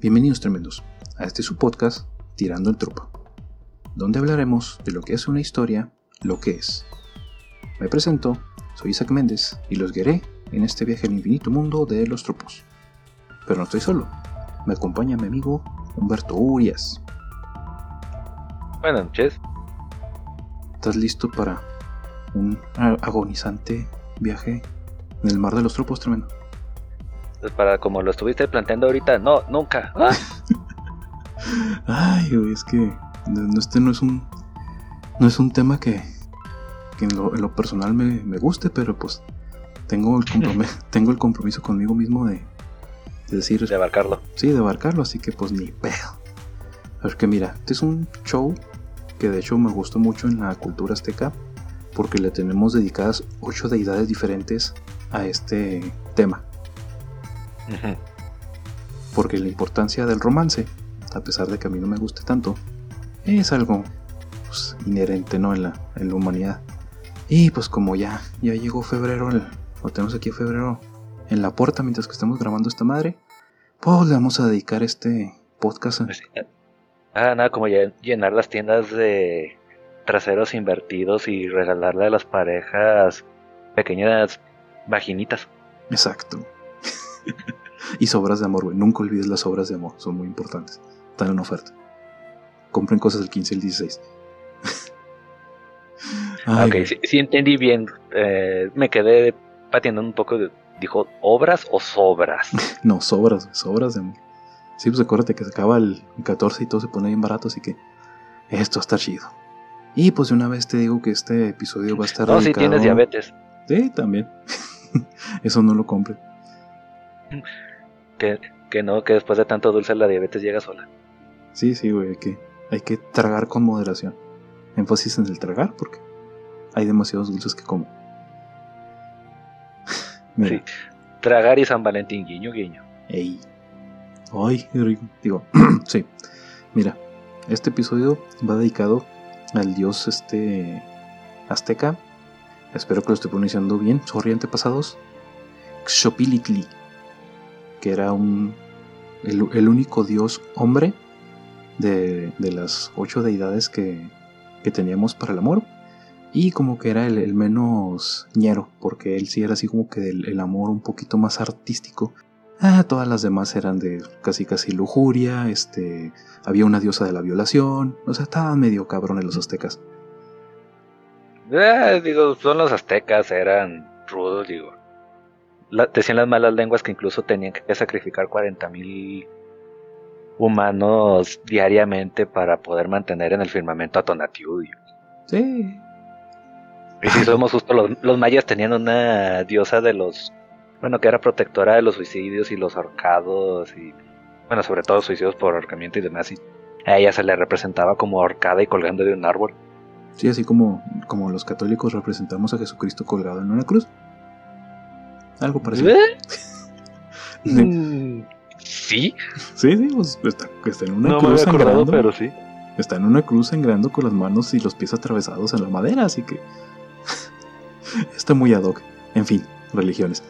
Bienvenidos tremendos a este su podcast Tirando el Tropo, donde hablaremos de lo que es una historia, lo que es. Me presento, soy Isaac Méndez y los guiaré en este viaje al infinito mundo de los tropos. Pero no estoy solo, me acompaña mi amigo Humberto Urias. Buenas noches. ¿Estás listo para un agonizante viaje en el mar de los tropos tremendo? Pues para como lo estuviste planteando ahorita, no, nunca. ¡Ah! Ay, güey, es que este no es un no es un tema que, en, lo, personal me, guste, pero pues tengo el, tengo el compromiso conmigo mismo de, decir... De abarcarlo. Sí, de abarcarlo, así que pues ni pedo. A ver que mira, este es un show que de hecho me gustó mucho en la cultura azteca porque le tenemos dedicadas ocho deidades diferentes a este tema. Porque la importancia del romance, a pesar de que a mí no me guste tanto, es algo pues, inherente ¿no? en, la, en la humanidad. Y pues como ya, ya llegó febrero, lo tenemos aquí a febrero en la puerta mientras que estamos grabando esta madre, pues le vamos a dedicar este podcast. Pues ah, nada, como llenar las tiendas de traseros invertidos y regalarle a las parejas pequeñas vaginitas. Exacto. y sobras de amor, güey. Nunca olvides las obras de amor, son muy importantes. Están en oferta. Compren cosas el 15 y el 16. ok, sí, entendí bien. Eh, me quedé pateando un poco. ¿Dijo obras o sobras? no, sobras, sobras de amor. Sí, pues acuérdate que se acaba el 14 y todo se pone bien barato, así que esto está chido. Y pues de una vez te digo que este episodio va a estar. No, si tienes diabetes. Sí, también. Eso no lo compre. Que, que no, que después de tanto dulce la diabetes llega sola. Sí, sí, güey, hay que, hay que tragar con moderación. Énfasis en el tragar porque hay demasiados dulces que como. Sí, tragar y San Valentín, guiño, guiño. Ey. Ay, Digo, sí. Mira, este episodio va dedicado al dios este azteca. Espero que lo esté pronunciando bien. Sorry, antepasados. Xopilitli que era un, el, único dios hombre de, las ocho deidades que, teníamos para el amor. Y como que era el, menos ñero, porque él sí era así como que el, amor un poquito más artístico. Ah, todas las demás eran de casi casi lujuria, este, había una diosa de la violación, o sea, estaban medio cabrones los aztecas. Eh, digo, son los aztecas, eran rudos, digo decían las malas lenguas que incluso tenían que sacrificar 40.000 humanos diariamente para poder mantener en el firmamento a Tonatiuh. Sí. Y si somos justo, los, mayas tenían una diosa de los, bueno, que era protectora de los suicidios y los ahorcados y, bueno, sobre todo suicidios por ahorcamiento y demás. Y a ella se le representaba como ahorcada y colgando de un árbol. Sí, así como, como los católicos representamos a Jesucristo colgado en una cruz. Algo parecido. ¿Eh? Sí. Sí, sí, pues está, en una cruz sangrando. pero sí. Está en una cruz sangrando con las manos y los pies atravesados en la madera, así que está muy ad hoc. En fin, religiones.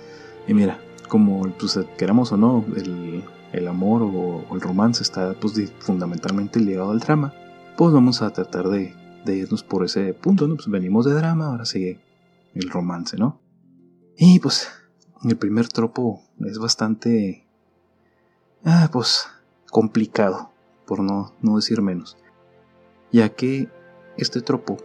Y mira, como pues, queramos o no, el, amor o, el romance está pues, fundamentalmente ligado al drama, pues vamos a tratar de, de irnos por ese punto, ¿no? Pues venimos de drama, ahora sigue el romance, ¿no? Y pues el primer tropo es bastante, ah, pues, complicado, por no, no decir menos, ya que este tropo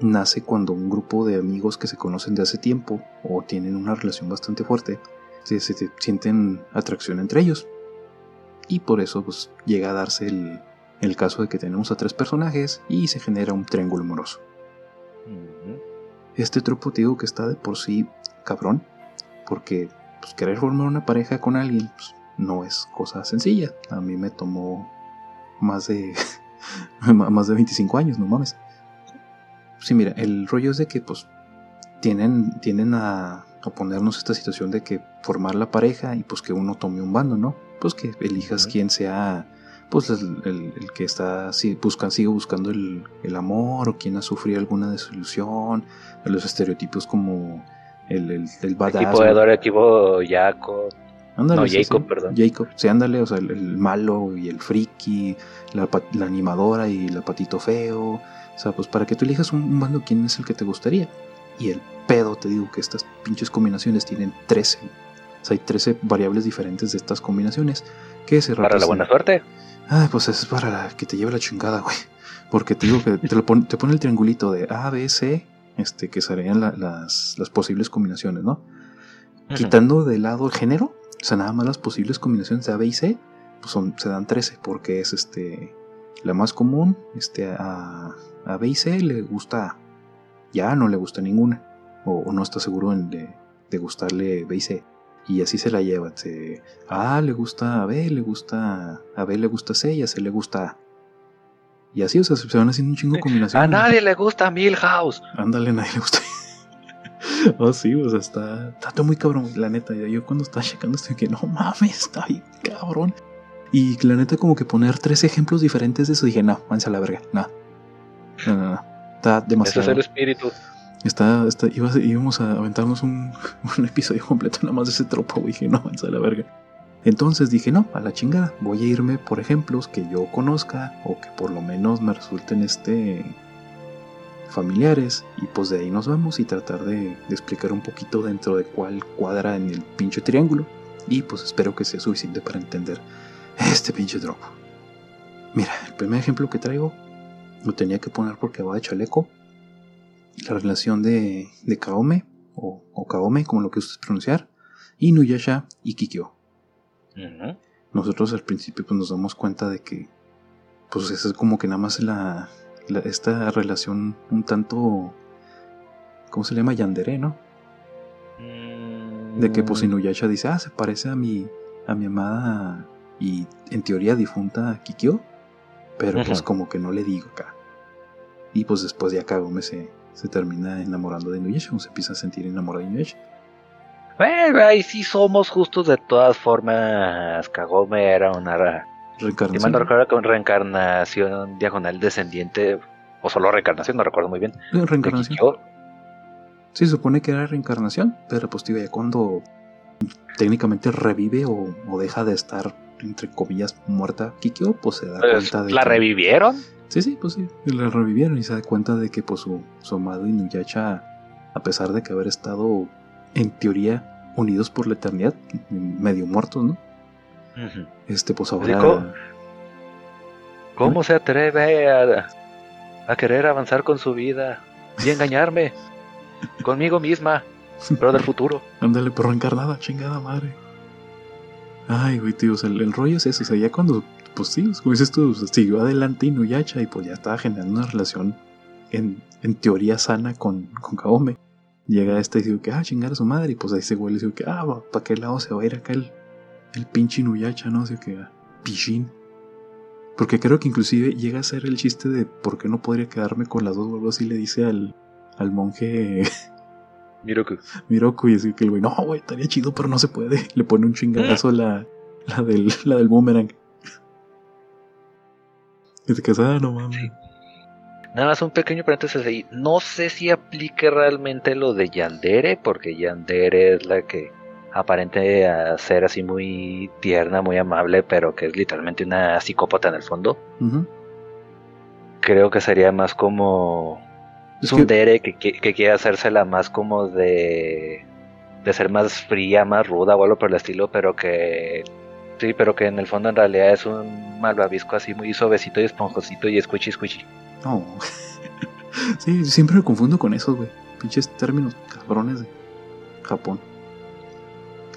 nace cuando un grupo de amigos que se conocen de hace tiempo o tienen una relación bastante fuerte, se, sienten atracción entre ellos. Y por eso pues, llega a darse el, el, caso de que tenemos a tres personajes y se genera un triángulo amoroso. Este tropo te digo que está de por sí cabrón, porque pues, querer formar una pareja con alguien pues, no es cosa sencilla. A mí me tomó más de, más de 25 años, no mames. Sí, mira, el rollo es de que pues tienen, tienden a, oponernos esta situación de que formar la pareja y pues que uno tome un bando, ¿no? Pues que elijas quien sea pues el, que está si buscan, sigue buscando el, el, amor o quien ha sufrido alguna desilusión, los estereotipos como el, el, el badass. Equipo de equipo Yaco. Ándale, No, sí, Jacob, sí. perdón. Jacob, sí, ándale, o sea, el, el malo y el friki, la, animadora y la patito feo. O sea, pues para que tú elijas un, un bando, ¿quién es el que te gustaría? Y el pedo, te digo que estas pinches combinaciones tienen 13. O sea, hay 13 variables diferentes de estas combinaciones que se Para la buena suerte. Ah, pues es para la- que te lleve la chingada, güey. Porque te digo que te, lo pon- te pone el triangulito de A, B, C, este, que serían la- las, las posibles combinaciones, ¿no? Quitando de lado el género, o sea, nada más las posibles combinaciones de A, B y C, pues son, se dan 13, porque es este la más común, este, a, a B y C le gusta A, y a A no le gusta ninguna, o, o no está seguro en de, de gustarle B y C. Y así se la lleva. se- a A le gusta a B, le gusta a B le gusta C y a C le gusta A. Y así, o sea, se van haciendo un chingo de A combinaciones. nadie le gusta Milhouse. Ándale, a nadie le gusta. oh, sí, o sea, está, está muy cabrón, la neta. Yo cuando estaba checando estoy que no mames, está bien cabrón. Y la neta, como que poner tres ejemplos diferentes de eso, dije, no, váyanse a la verga, no. No, no, no. Está Ese demasiado. es el espíritu. Está, está, iba a- íbamos a aventarnos un, un episodio completo nada más de ese tropo, güey. Dije, no, váyanse a la verga. Entonces dije, no, a la chingada. Voy a irme por ejemplos que yo conozca o que por lo menos me resulten este familiares. Y pues de ahí nos vamos y tratar de, explicar un poquito dentro de cuál cuadra en el pinche triángulo. Y pues espero que sea suficiente para entender este pinche tropo. Mira, el primer ejemplo que traigo lo tenía que poner porque va de chaleco. La relación de, de Kaome, o, o Kaome, como lo que ustedes pronunciar, y Nuyasha y Kikyo. Nosotros al principio pues, nos damos cuenta de que, pues, esa es como que nada más la, la- esta relación un tanto, ¿cómo se le llama? Yandere, ¿no? De que pues Mm. Inuyasha dice, ah, se parece a mi, a mi amada y en teoría difunta Kikyo, pero pues como que no le digo acá. Y pues después ya Kagome se, se termina enamorando de Inuyasha, o se empieza a sentir enamorado de Inuyasha. Bueno, ahí sí somos justos de todas formas. Kagome era una. Reencarnación. no reencarnación diagonal descendiente. O solo reencarnación, no recuerdo muy bien. Eh, Reencarnación. Sí, se supone que era reencarnación, pero pues digo, ya cuando técnicamente revive o, o deja de estar, entre comillas, muerta Kikyo, pues se da Pues, cuenta de ¿La que- revivieron? Sí, sí, pues sí, la revivieron y se da cuenta de que pues su, su amado Inuyasha, a pesar de que haber estado en teoría unidos por la eternidad, medio muertos, ¿no? Este, pues ahora... ¿Cómo se atreve a, a querer avanzar con su vida y engañarme? Conmigo misma, pero del futuro. Ándale, pero reencarnada, chingada madre. Ay, güey, tío, o sea, el, el rollo es eso, o sea, ya cuando, pues sí, como dices tú, siguió adelante Inuyasha y pues ya estaba generando una relación en, en teoría sana con, con Kaome. Llega este y dice que, ah, chingar a su madre, y pues ahí ese güey le dice que, ah, ¿para qué lado se va a ir acá el, el pinche Inuyasha, no? Así que, ah, pichín. Porque creo que inclusive llega a ser el chiste de por qué no podría quedarme con las dos o algo así, le dice al, al monje Miroku. Miroku y decir que el güey, no, güey, estaría chido, pero no se puede. Le pone un chingadazo la, la, del, la del boomerang. Y te quedas, ah, no mames. Nada más un pequeño paréntesis ahí. No sé si aplique realmente lo de Yandere, porque Yandere es la que aparente a ser así muy tierna, muy amable, pero que es literalmente una psicópata en el fondo. Creo que sería más como Es que- Tsundere que, que, que quiere hacérsela más como de de ser más fría, más ruda o algo por el estilo, pero que sí, pero que en el fondo en realidad es un malvavisco así muy suavecito y esponjosito y squishy squishy. No. sí, siempre me confundo con esos, güey. Pinches términos cabrones de Japón.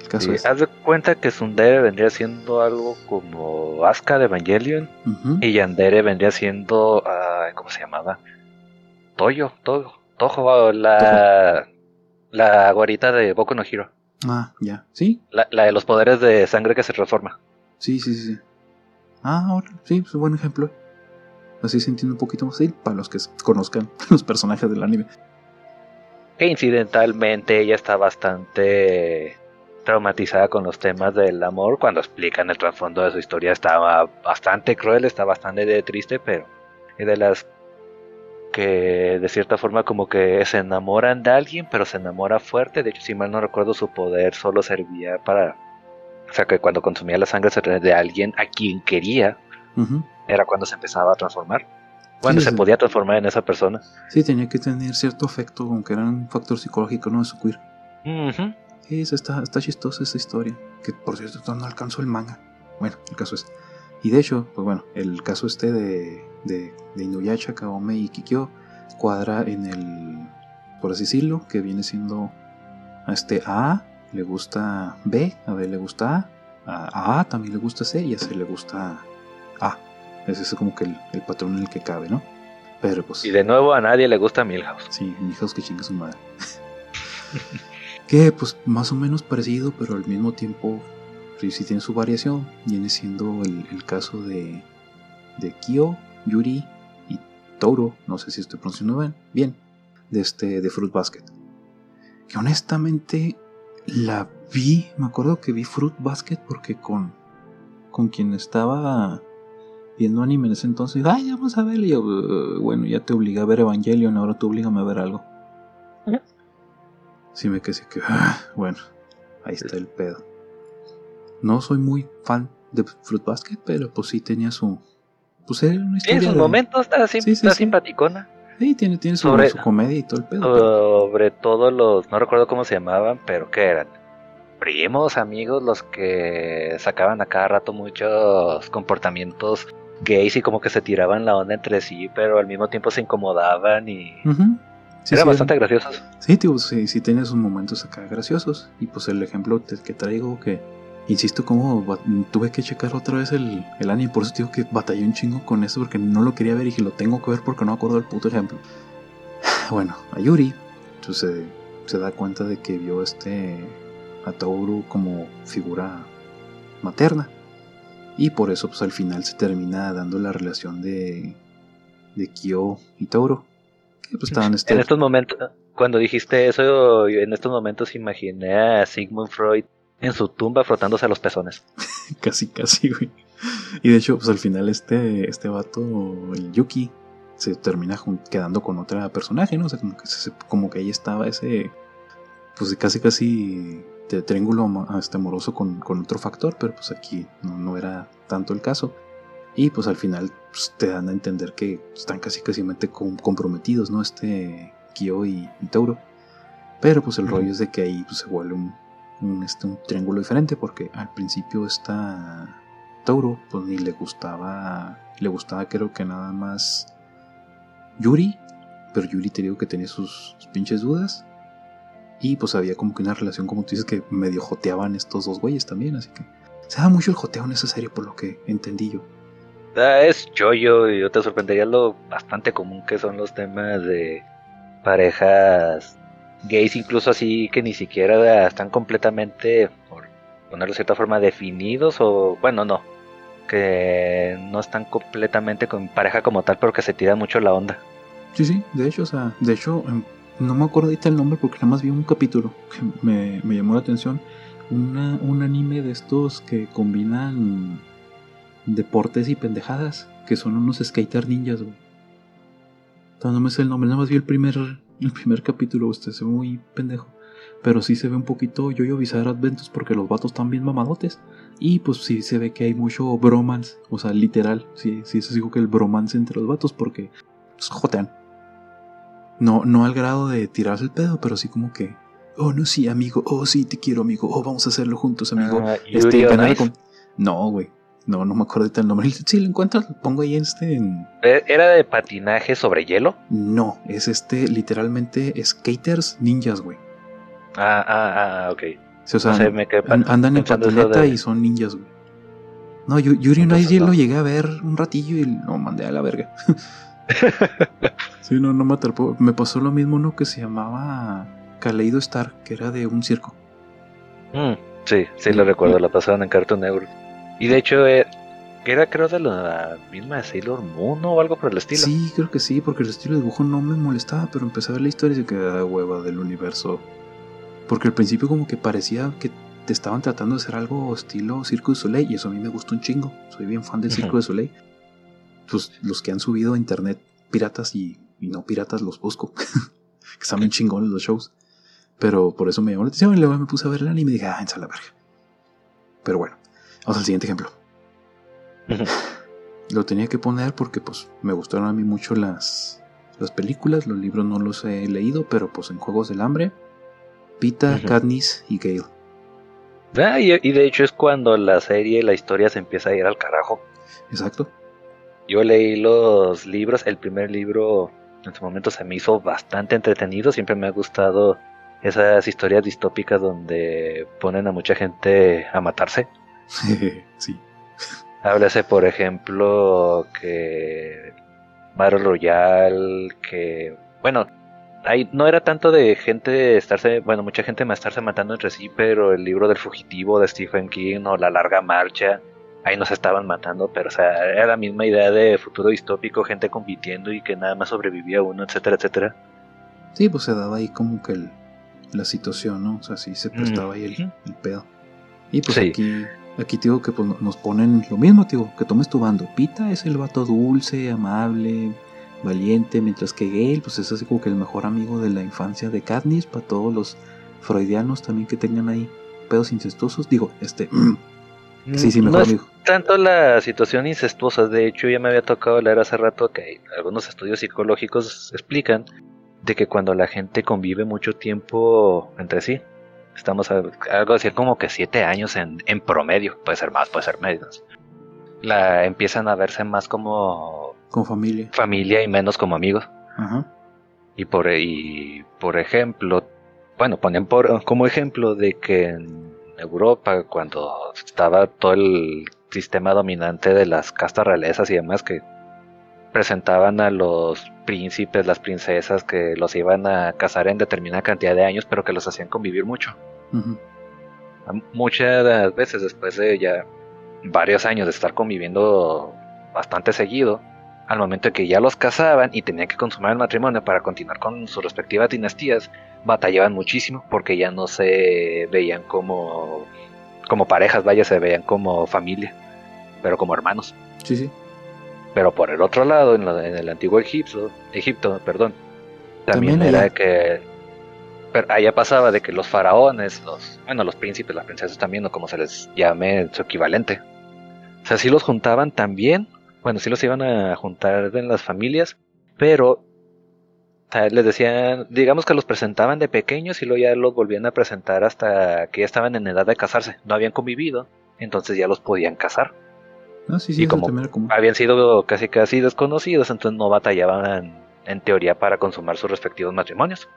El caso Sí, es. haz de cuenta que Tsundere vendría siendo algo como Asuka de Evangelion y Yandere vendría siendo ah, ¿cómo se llamaba? Toyo, Toyo, Tojo, la la gorita de Boku no Hero, Ah, ya. Sí, la, la de los poderes de sangre que se transforma. sí, sí, sí. Ah, ahora, sí, es un buen ejemplo. Así se entiende un poquito más ahí para los que conozcan los personajes del anime. que incidentalmente ella está bastante traumatizada con los temas del amor cuando explican el trasfondo de su historia estaba bastante cruel está bastante de- triste pero es de las que de cierta forma como que se enamoran de alguien pero se enamora fuerte. De hecho si mal no recuerdo su poder solo servía para O sea, que cuando consumía la sangre de alguien a quien quería, era cuando se empezaba a transformar. Cuando se podía transformar en esa persona. Sí, tenía que tener cierto afecto, aunque era un factor psicológico, ¿no? De su queer. Sí, está, está chistosa esa historia. Que por cierto, no alcanzó el manga. Bueno, el caso es. Y de hecho, pues bueno, el caso este de, de, de Inuyasha, Kaome y Kikyo cuadra en el, por así decirlo, que viene siendo a este A le gusta B, a B le gusta A, a A también le gusta C y a C le gusta A. Ese es como que el, patrón en el que cabe, ¿no? Pero pues. Y de nuevo a nadie le gusta Milhouse. Sí, Milhouse que chinga su madre. que pues más o menos parecido, pero al mismo tiempo sí, tiene su variación. Viene siendo el, caso de, de Kyo, Yuri y Toro, no sé si estoy pronunciando bien, bien de, este, de Fruit Basket. Que honestamente la vi, me acuerdo que vi Fruit Basket porque con, con quien estaba viendo anime en ese entonces, ay, vamos a ver, y yo, uh, bueno, ya te obliga a ver Evangelion, ahora tú oblígame a ver algo. Sí me quedé que, ah, bueno, ahí está el pedo. No soy muy fan de Fruit Basket, pero pues sí tenía su... Pues era una historia En sus momentos está, sí, está simpaticona. Sí, tiene, tiene su, su, comedia y todo el pedo. Sobre todo los, no recuerdo cómo se llamaban, pero ¿qué eran? Primos, amigos, los que sacaban a cada rato muchos comportamientos gays y como que se tiraban la onda entre sí, pero al mismo tiempo se incomodaban y... eran bastante graciosos. Sí, tío, sí, sí tiene sus momentos acá graciosos. Y pues el ejemplo que traigo que Insisto, como tuve que checar otra vez el, el anime, por eso digo que batallé un chingo con eso porque no lo quería ver y lo tengo que ver porque no acuerdo del puto ejemplo. Bueno, a Yuri pues, se da cuenta de que vio este a Tauro como figura materna y por eso pues al final se termina dando la relación de, de Kyo y Tauro. Que, pues, estaban este... En estos momentos, cuando dijiste eso, en estos momentos imaginé a Sigmund Freud en su tumba frotándose a los pezones. casi, casi, güey. Y de hecho, pues al final este, este vato, el Yuki, se termina quedando con otra personaje, ¿no? O sea, como que, como que ahí estaba ese, pues casi, casi de triángulo este, amoroso con, con, otro factor, pero pues aquí no, no, era tanto el caso. Y pues al final pues, te dan a entender que están casi casi comprometidos, ¿no? Este Kyo y, Tauro. Pero pues el rollo es de que ahí pues, se vuelve un, un, este, un triángulo diferente porque al principio esta Tauro pues ni le gustaba, le gustaba creo que nada más Yuri, pero Yuri te digo que tenía sus, pinches dudas y pues había como que una relación como tú dices que medio joteaban estos dos güeyes también, así que se da mucho el joteo en esa serie por lo que entendí yo. Ah, es yo y yo te sorprendería lo bastante común que son los temas de parejas gays incluso así que ni siquiera están completamente, por ponerlo de cierta forma, definidos o bueno, no, que no están completamente con pareja como tal, pero que se tira mucho la onda. Sí, sí, de hecho, o sea, de hecho, no me acuerdo ahorita el nombre porque nada más vi un capítulo que me, me llamó la atención. Un anime de estos que combinan deportes y pendejadas, que son unos skater ninjas, güey. No me sé el nombre, nada más vi el primer el primer capítulo, usted se ve muy pendejo. Pero sí se ve un poquito Yo-Yo Bizarre Adventures porque los vatos están bien mamadotes. Y pues sí se ve que hay mucho bromance. O sea, literal. Sí, sí se dijo que el bromance entre los vatos porque pues, jotean. No, no al grado de tirarse el pedo, pero sí como que. Oh, no, sí, amigo. Oh, sí, te quiero, amigo. Oh, vamos a hacerlo juntos, amigo. Ah, este, No, güey. No, no me acuerdo el nombre. Si lo encuentras, lo pongo ahí en este. ¿E-, ¿Era de patinaje sobre hielo? No, es este, literalmente, skaters ninjas, güey. Ah, ah, ah, ok. o sea, andan en patineta y son ninjas, güey. No, Yuri no lo llegué a ver un ratillo y lo mandé a la verga. sí, no, no me atrapó. Me pasó lo mismo uno que se llamaba Kaleido Star, que era de un circo. Mm, sí, sí, lo recuerdo, la pasaban en Cartoon Network. Y de hecho, eh, era creo de la misma de Sailor Moon o algo por el estilo. Sí, creo que sí, porque el estilo de dibujo no me molestaba, pero empecé a ver la historia y se quedaba hueva del universo. Porque al principio como que parecía que te estaban tratando de hacer algo estilo Circo de Soleil y eso a mí me gustó un chingo. Soy bien fan del Circo de Soleil. Pues los que han subido a internet piratas y, no piratas los busco. que están bien chingones los shows. Pero por eso me llamó la atención y luego me puse a ver el anime y dije, ah, en la verga. Pero bueno, vamos al siguiente ejemplo. Lo tenía que poner porque pues me gustaron a mí mucho las, las películas, los libros no los he leído, pero pues en Juegos del Hambre, Pita, Katniss y Gale. Ah, y, de hecho es cuando la serie, la historia se empieza a ir al carajo. Exacto. Yo leí los libros, el primer libro en su momento se me hizo bastante entretenido, siempre me ha gustado esas historias distópicas donde ponen a mucha gente a matarse. sí. Háblase, por ejemplo, que Battle Royale, que, bueno, ahí no era tanto de gente estarse, bueno, mucha gente más estarse matando entre sí, pero el libro del fugitivo de Stephen King o La larga marcha, ahí nos estaban matando, pero o sea, era la misma idea de futuro distópico, gente compitiendo y que nada más sobrevivía uno, etcétera, etcétera. Sí, pues se daba ahí como que la situación, ¿no? O sea, sí se prestaba ahí el, pedo. Y pues aquí Aquí digo que pues, nos ponen lo mismo, digo, que tomes tu bando. Pita es el vato dulce, amable, valiente, mientras que Gale pues es así como que el mejor amigo de la infancia de Katniss para todos los freudianos también que tengan ahí pedos incestuosos. Digo, este... sí, sí, mejor amigo. Tanto la situación incestuosa, de hecho ya me había tocado leer hace rato que algunos estudios psicológicos explican de que cuando la gente convive mucho tiempo entre sí, Estamos a, algo así como que siete años en, en, promedio, puede ser más, puede ser menos. La empiezan a verse más como como familia, familia y menos como amigos. Y por y por ejemplo, bueno, ponen por como ejemplo de que en Europa cuando estaba todo el sistema dominante de las castas realezas y demás que presentaban a los príncipes, las princesas que los iban a casar en determinada cantidad de años, pero que los hacían convivir mucho. Muchas veces después de ya varios años de estar conviviendo bastante seguido, al momento de que ya los casaban y tenían que consumar el matrimonio para continuar con sus respectivas dinastías, batallaban muchísimo porque ya no se veían como, como parejas, vaya, se veían como familia, pero como hermanos. Sí, sí. Pero por el otro lado, en, el antiguo Egipto, Egipto perdón, también, era que allá pasaba de que los faraones, los, bueno, los príncipes, las princesas también, o como se les llame su equivalente. O sea, sí los juntaban también, bueno, sí los iban a juntar en las familias, pero les decían, digamos que los presentaban de pequeños y luego ya los volvían a presentar hasta que ya estaban en edad de casarse, no habían convivido, entonces ya los podían casar. Sí, sí, y como habían sido casi casi desconocidos, entonces no batallaban en teoría para consumar sus respectivos matrimonios.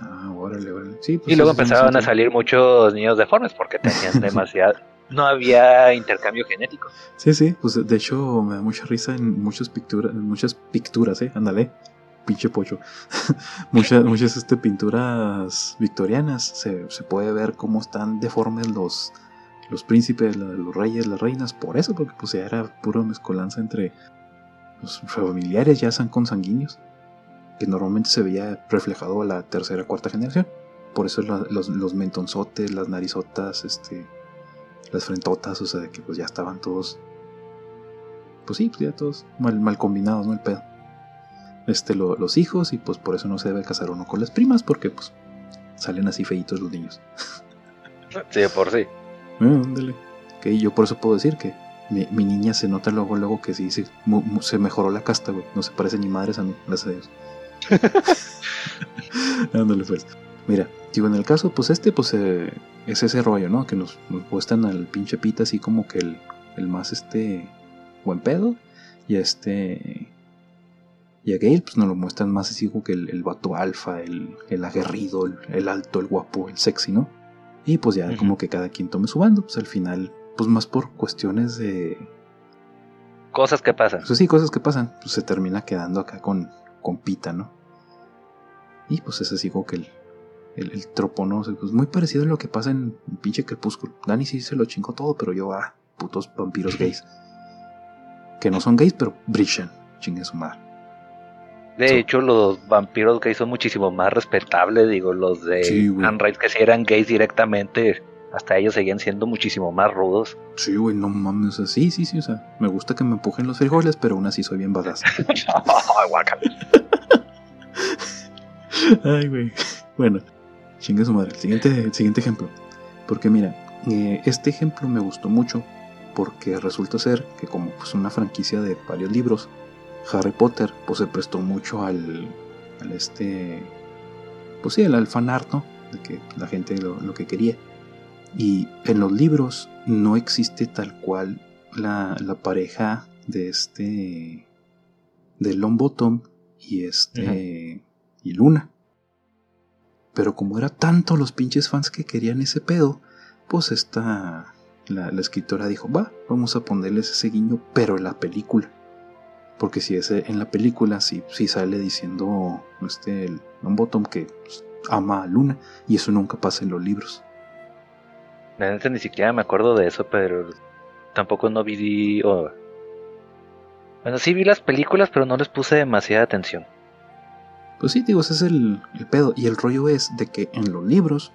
Ah, órale, órale. Sí, pues y luego empezaban a salir muchos niños deformes porque tenían demasiado... no había intercambio genético. Sí, sí, pues de hecho me da mucha risa en muchas pinturas, muchas pinturas, eh, ándale, pinche pocho. muchas, muchas este, pinturas victorianas se, se puede ver cómo están deformes los, los príncipes, los reyes, las reinas, por eso, porque pues ya era pura mezcolanza entre los familiares, ya son consanguíneos, que normalmente se veía reflejado a la tercera, cuarta generación. Por eso los, mentonzotes, las narizotas, este, las frentotas, o sea, que pues ya estaban todos, pues sí, pues ya todos mal, mal combinados, ¿no? El pedo. Este, los hijos, y pues por eso no se debe casar uno con las primas, porque pues salen así feitos los niños. Sí, por sí. Eh, que yo por eso puedo decir que mi, niña se nota luego, luego que sí, se mejoró la casta, güey. No se parece ni madres a mí, gracias a Dios. Ándale, pues. Mira, digo, en el caso, pues este, pues eh, es ese rollo, ¿no? Que nos, nos puestan al pinche pita así como que el, el más, este, buen pedo. Y a este... Y a Gale, pues nos lo muestran más así como que el, el vato alfa, el, el aguerrido, el, el, alto, el guapo, el sexy, ¿no? Y pues ya como que cada quien tome su bando, pues al final, pues más por cuestiones de... Cosas que pasan. Pues sí, cosas que pasan, pues se termina quedando acá con, con Pita, ¿no? Y pues es así como que el, el, tropo, ¿no? pues muy parecido a lo que pasa en, pinche Crepúsculo. Dani sí se lo chingó todo, pero yo, ah, putos vampiros gays. que no son gays, pero brillan, chingue su madre. De hecho, los vampiros gays son muchísimo más respetables, digo, los de sí, que si eran gays directamente, hasta ellos seguían siendo muchísimo más rudos. Sí, güey, no mames, o sea, sí, sí, sí, o sea, me gusta que me empujen los frijoles, pero aún así soy bien badass. Ay, güey. Bueno, chingue su madre. Siguiente, siguiente ejemplo. Porque mira, Eh, este ejemplo me gustó mucho porque resulta ser que como pues una franquicia de varios libros, Harry Potter pues se prestó mucho al, al este, pues sí, al, fanart, ¿no? De que la gente lo, lo, que quería. Y en los libros no existe tal cual la, la pareja de este, de Longbottom y este, y Luna. Pero como era tanto los pinches fans que querían ese pedo, pues esta, la, escritora dijo, va, vamos a ponerles ese guiño, pero en la película. Porque si es en la película, sí, sí sale diciendo este, el Bottom que pues, ama a Luna, y eso nunca pasa en los libros. La neta ni siquiera me acuerdo de eso, pero tampoco no vi... Bueno, sí vi las películas, pero no les puse demasiada atención. Pues sí, digo, ese es el, el pedo. Y el rollo es de que en los libros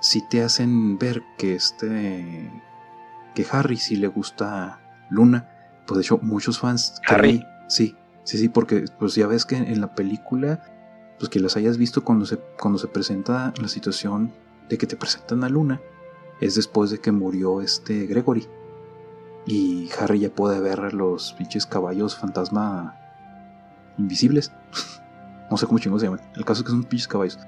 si te hacen ver que este que Harry sí le gusta Luna, pues de hecho muchos fans Harry sí, sí, sí, porque pues ya ves que en la película pues que las hayas visto cuando se cuando se presenta la situación de que te presentan a Luna es después de que murió este Gregory y Harry ya puede ver los pinches caballos fantasma invisibles. no sé cómo chingos se llaman. El caso es que son pinches caballos.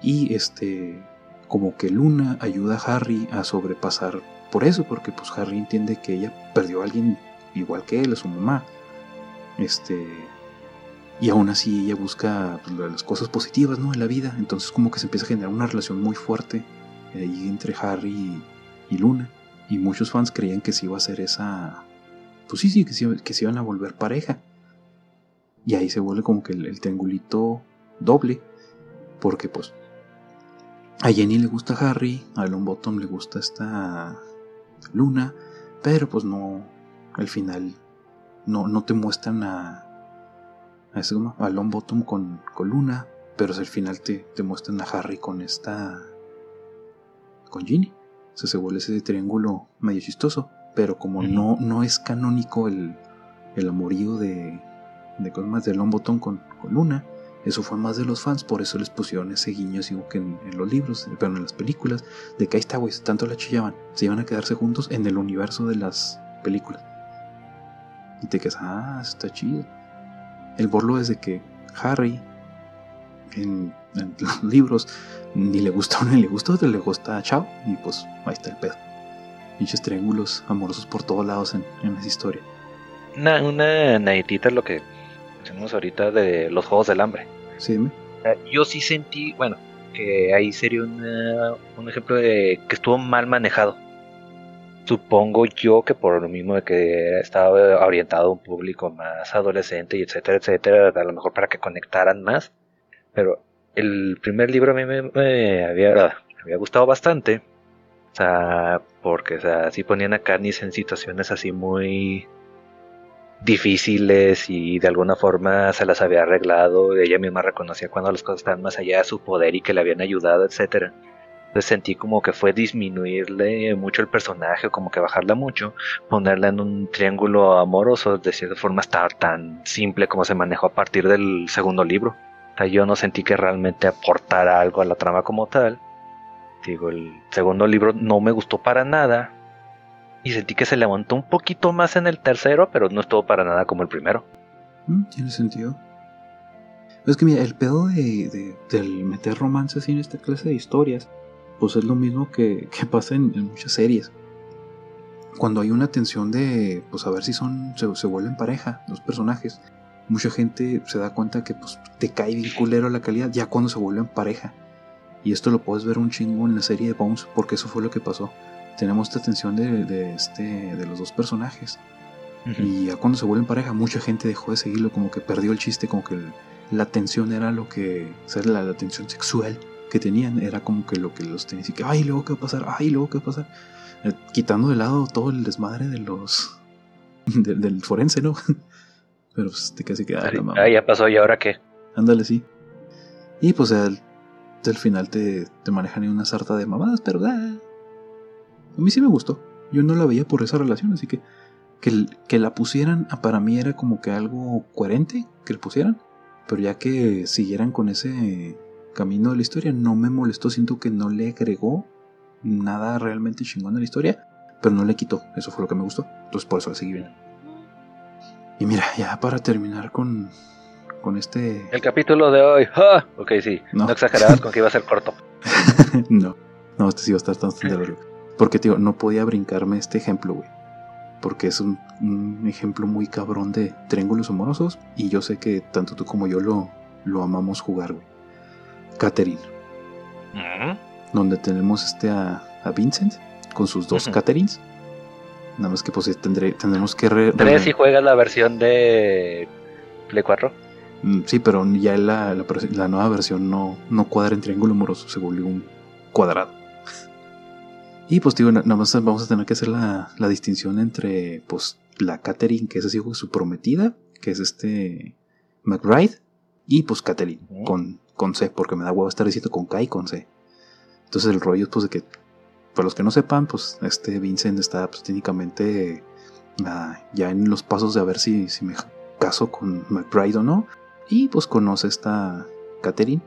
Y este como que Luna ayuda a Harry a sobrepasar por eso, porque pues Harry entiende que ella perdió a alguien igual que él, a su mamá. Este y aún así ella busca pues, las cosas positivas, ¿no? En la vida, entonces como que se empieza a generar una relación muy fuerte entre Harry y, Luna. Y muchos fans creían que se iba a hacer esa, pues sí, sí, que se, que se iban a volver pareja. Y ahí se vuelve como que el, el triangulito doble, porque pues a Jenny le gusta Harry, a Longbottom le gusta esta Luna, pero pues no, al final no, no te muestran a, a, ese, a Longbottom con, con Luna, pero al final te, te, muestran a Harry con esta, con Ginny. O sea, se vuelve ese triángulo medio chistoso, pero como no, no es canónico el, el amorío de, de cosas de Longbottom con, con Luna, eso fue más de los fans, por eso les pusieron ese guiño así que en, los libros, pero en las películas, de que ahí está, güey, tanto la chillaban, se iban a quedarse juntos en el universo de las películas. Y te quedas, ah, está chido. El borlo es de que Harry, en, los libros, ni le gusta uno ni le gusta otro, le gusta a Chao, y pues ahí está el pedo. Pinches triángulos amorosos por todos lados en, esa historia. Una, una es lo que tenemos ahorita de los Juegos del Hambre. Sí. Yo sí sentí, bueno, que ahí sería un ejemplo de que estuvo mal manejado. Supongo yo que por lo mismo de que estaba orientado a un público más adolescente y etcétera, etcétera, a lo mejor para que conectaran más. Pero el primer libro a mí me, había, gustado bastante. O sea, porque o sea, ponían a Katniss en situaciones así muy difíciles y de alguna forma se las había arreglado, ella misma reconocía cuando las cosas estaban más allá de su poder y que le habían ayudado, etcétera. Entonces sentí como que fue disminuirle mucho el personaje, como que bajarla mucho, ponerla en un triángulo amoroso, de cierta forma estar tan simple como se manejó a partir del segundo libro. O yo no sentí que realmente aportara algo a la trama como tal. Digo, el segundo libro no me gustó para nada, y sentí que se levantó un poquito más en el tercero, pero no estuvo para nada como el primero. Mm, tiene sentido. Es que mira, el pedo de, del meter romances en esta clase de historias, pues es lo mismo que, pasa en, muchas series. Cuando hay una tensión de, pues a ver si son, se, vuelven pareja los personajes, mucha gente se da cuenta que pues te cae bien culero la calidad ya cuando se vuelven pareja. Y esto lo puedes ver un chingo en la serie de Bones, porque eso fue lo que pasó tenemos esta tensión de, este, de los dos personajes. Y ya cuando se vuelven pareja, mucha gente dejó de seguirlo, como que perdió el chiste, como que la tensión era lo que, o sea, la, tensión sexual que tenían, era como que lo que los tenía, y que, ay, luego qué va a pasar, ay, luego qué va a pasar, eh, quitando de lado todo el desmadre de los, del forense, ¿no? Pero pues te casi queda Ah, ya pasó, ¿y ahora qué? Ándale, sí. Y pues al, al final te, te manejan en una sarta de mamadas, pero... Ah, a mí sí me gustó. Yo no la veía por esa relación, así que que, que la pusieran ah, para mí era como que algo coherente que la pusieran. Pero ya que siguieran con ese camino de la historia, no me molestó. Siento que no le agregó nada realmente chingón en la historia, pero no le quitó. Eso fue lo que me gustó. Entonces por eso la seguí viendo. Y mira, ya para terminar con, con este... El capítulo de hoy. ¡Ah! Ok, sí. No, exagerabas con que iba a ser corto. no, no, este sí iba a estar tan largo. Porque, tío, no podía brincarme este ejemplo, güey. Porque es un, ejemplo muy cabrón de triángulos amorosos. Y yo sé que tanto tú como yo lo, lo amamos jugar, güey. Catherine. Donde tenemos este a, Vincent con sus dos Catherines. Nada más que pues tendré, tendremos que... Re, ¿Tres si juegas la versión de Play 4? Mm, sí, pero ya la, la, nueva versión no, no cuadra en triángulo amoroso, se volvió un cuadrado. Y pues digo, nada más vamos a tener que hacer la, la distinción entre pues la Catherine, que es así su prometida, que es este McBride, y pues Catherine, con, con C, porque me da huevo estar diciendo con K y con C. Entonces el rollo es pues de que, para los que no sepan, pues este Vincent está pues, técnicamente ah, ya en los pasos de a ver si, si me caso con McBride o no. Y pues conoce esta Catherine.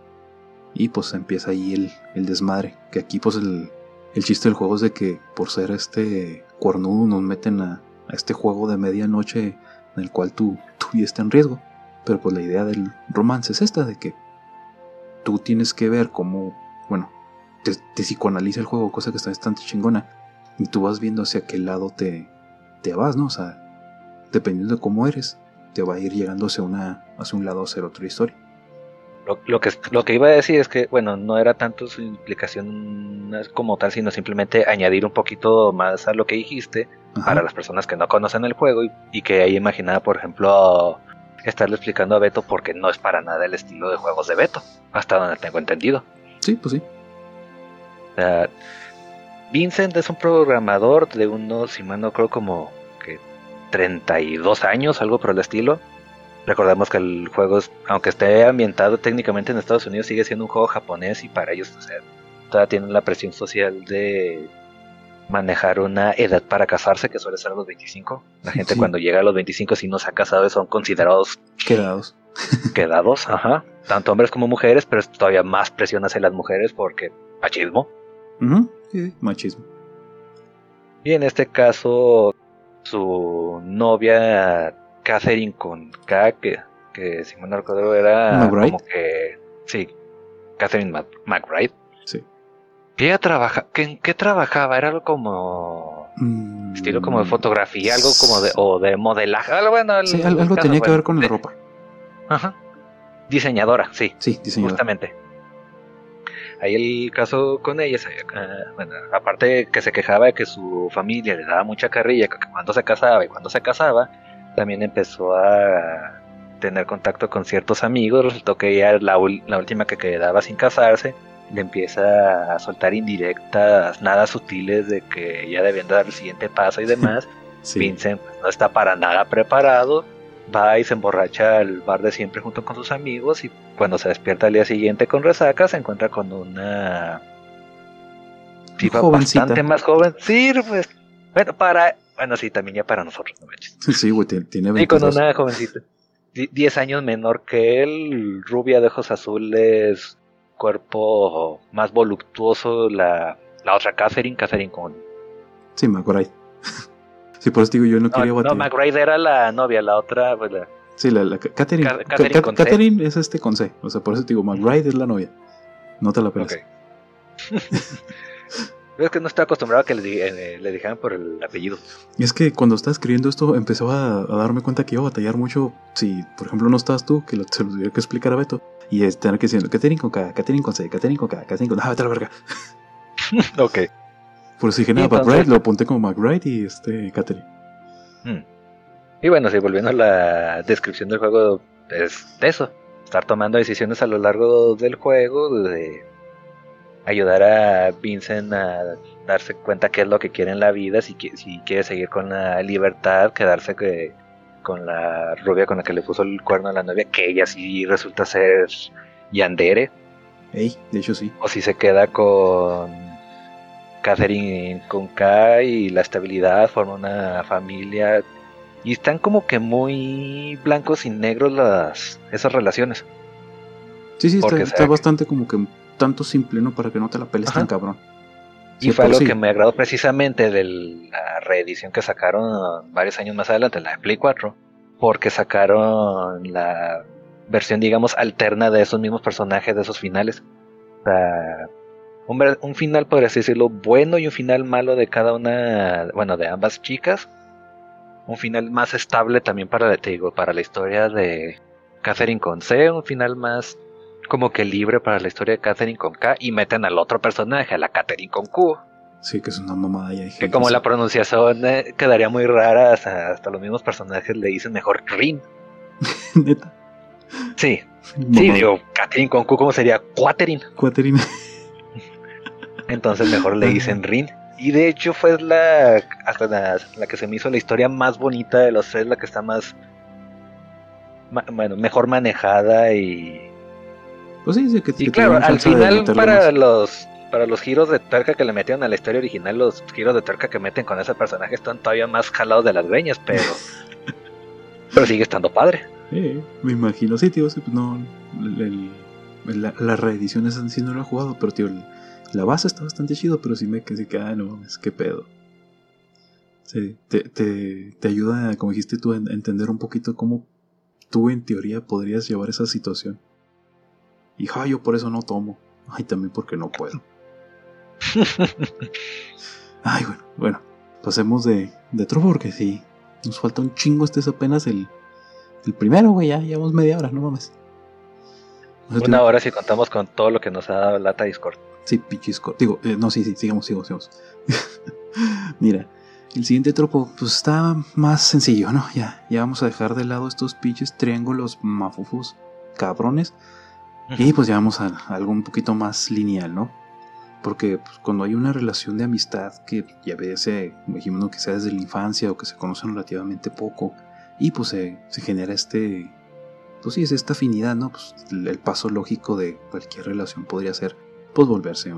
Y pues empieza ahí el, el desmadre. Que aquí pues el, el, chiste del juego es de que por ser este cuernudo nos meten a, a este juego de medianoche en el cual tu vida está en riesgo. Pero pues la idea del romance es esta, de que tú tienes que ver cómo, bueno, te, te psicoanaliza el juego, cosa que está bastante chingona. Y tú vas viendo hacia qué lado te, te vas, ¿no? O sea, dependiendo de cómo eres, te va a ir llegando hacia, una, hacia un lado hacia otra historia. Lo, que, lo que iba a decir es que, bueno, no era tanto su implicación como tal, sino simplemente añadir un poquito más a lo que dijiste para las personas que no conocen el juego y, y que ahí imaginaba, por ejemplo, estarle explicando a Beto porque no es para nada el estilo de juegos de Beto, hasta donde tengo entendido. Sí, pues sí. Vincent es un programador de unos, si mal no creo, como que 32 años, algo por el estilo. Recordemos que el juego, aunque esté ambientado técnicamente en Estados Unidos, sigue siendo un juego japonés y para ellos todavía tienen la presión social de manejar una edad para casarse que suele ser a los 25. La gente cuando llega a los 25 si no se ha casado son considerados quedados. quedados, ajá. Tanto hombres como mujeres, pero es todavía más presión hacia las mujeres porque machismo. Sí, machismo. Y en este caso, su novia Catherine con K, que, que si me no recuerdo era como que... Sí, Catherine McBride ¿Qué ella trabaja? ¿En qué trabajaba? Era algo como. Mm. Estilo como de fotografía, algo como de. o de modelaje. Algo, bueno, sí, algo tenía que ver con la ropa. Ajá. Diseñadora, sí. Sí, diseñadora. Justamente. Ahí el caso con ella, uh, bueno, aparte que se quejaba de que su familia le daba mucha carrilla que cuando se casaba y cuando se casaba, también empezó a tener contacto con ciertos amigos. Resultó que ella era la, la última que quedaba sin casarse le empieza a soltar indirectas, nada sutiles de que ya debían dar el siguiente paso y demás. Vincent pues, no está para nada preparado, va y se emborracha al bar de siempre junto con sus amigos y cuando se despierta al día siguiente con resaca se encuentra con una bastante más joven. Sí, pues, bueno, para, bueno, sí, también ya para nosotros, no Sí, güey, tiene Y con una jovencita. 10 años menor que él, rubia de ojos azules, cuerpo más voluptuoso la, la otra Catherine, Catherine con... Sí, McBride. sí, por eso digo, yo no, quería batir. No, McBride era la novia, la otra... Pues, la... Sí, la, la Catherine. Catherine, es este con C. O sea, por eso digo, McBride es la novia. No te la pelas. Okay. es que no estoy acostumbrado a que le, le, dijeran por el apellido. Y es que cuando estaba escribiendo esto, empezó a, a, darme cuenta que iba a batallar mucho. Si, por ejemplo, no estás tú, que se lo tuviera que explicar a Beto. Y es tener que decir Catherine con K, Catherine con C, Catherine con K, Catherine con... Ah, vete a la verga. ok. Por eso dije, nada, McBride, lo apunté como McBride y este, Catherine. Hmm. Y bueno, sí, volviendo a la descripción del juego, es eso. Estar tomando decisiones a lo largo del juego, de ayudar a Vincent a darse cuenta qué es lo que quiere en la vida, si, si quiere seguir con la libertad, quedarse que con la rubia con la que le puso el cuerno a la novia, que ella sí resulta ser Yandere. Ey, de hecho sí. O si se queda con Catherine con K y la estabilidad, forma una familia. Y están como que muy blancos y negros las esas relaciones. Sí, sí, está, bastante como que tanto simple, ¿no? Para que no te la peles tan cabrón. Y fue algo que me agradó precisamente de la reedición que sacaron varios años más adelante, la de Play 4, porque sacaron la versión, digamos, alterna de esos mismos personajes, de esos finales. O sea, un, final, podría decirlo, bueno y un final malo de cada una, bueno, de ambas chicas. Un final más estable también para, te digo, para la historia de Catherine con C, un final más como que libre para la historia de Catherine con K y meten al otro personaje, a la Catherine con Q. Sí, que es una mamada ya. Que como la pronunciación eh, quedaría muy rara, hasta, los mismos personajes le dicen mejor Rin. Neta. Sí. Sí, digo, Catherine con Q, ¿cómo sería? Quaterine. Quaterine. Entonces mejor le dicen Rin. Y de hecho fue la hasta la, que se me hizo la historia más bonita de los tres, la que está más bueno, mejor manejada y pues sí, sí que, y claro, al final para los para los giros de tuerca que le metieron a la historia original, los giros de tuerca que meten con ese personaje están todavía más jalados de las greñas, pero pero sigue estando padre. Sí, me imagino, sí, tío, sí, pues no la, las reediciones sido no lo he jugado, pero tío, la base está bastante chido, pero sí me quedé que, ah, no, es que pedo. Sí, te, te, te, ayuda, como dijiste tú, a entender un poquito cómo tú en teoría podrías llevar esa situación. Y ja, yo por eso no tomo. Ay, también porque no puedo. Ay, bueno, bueno. Pasemos de, de porque sí. Nos falta un chingo. Este es apenas el, el primero, güey. Ya llevamos media hora, no mames. Una hora si contamos con todo lo que nos ha dado Lata Discord. Sí, Discord. Digo, eh, no, sí, sí, sigamos, sigamos, sigamos. Mira, el siguiente tropo, pues está más sencillo, ¿no? Ya, ya vamos a dejar de lado estos pinches triángulos mafufos cabrones. Y pues ya vamos a, algo un poquito más lineal, ¿no? Porque pues, cuando hay una relación de amistad que ya veces, dijimos que sea desde la infancia o que se conocen relativamente poco, y pues se, se genera este, pues sí, es esta afinidad, ¿no? Pues el paso lógico de cualquier relación podría ser pues volverse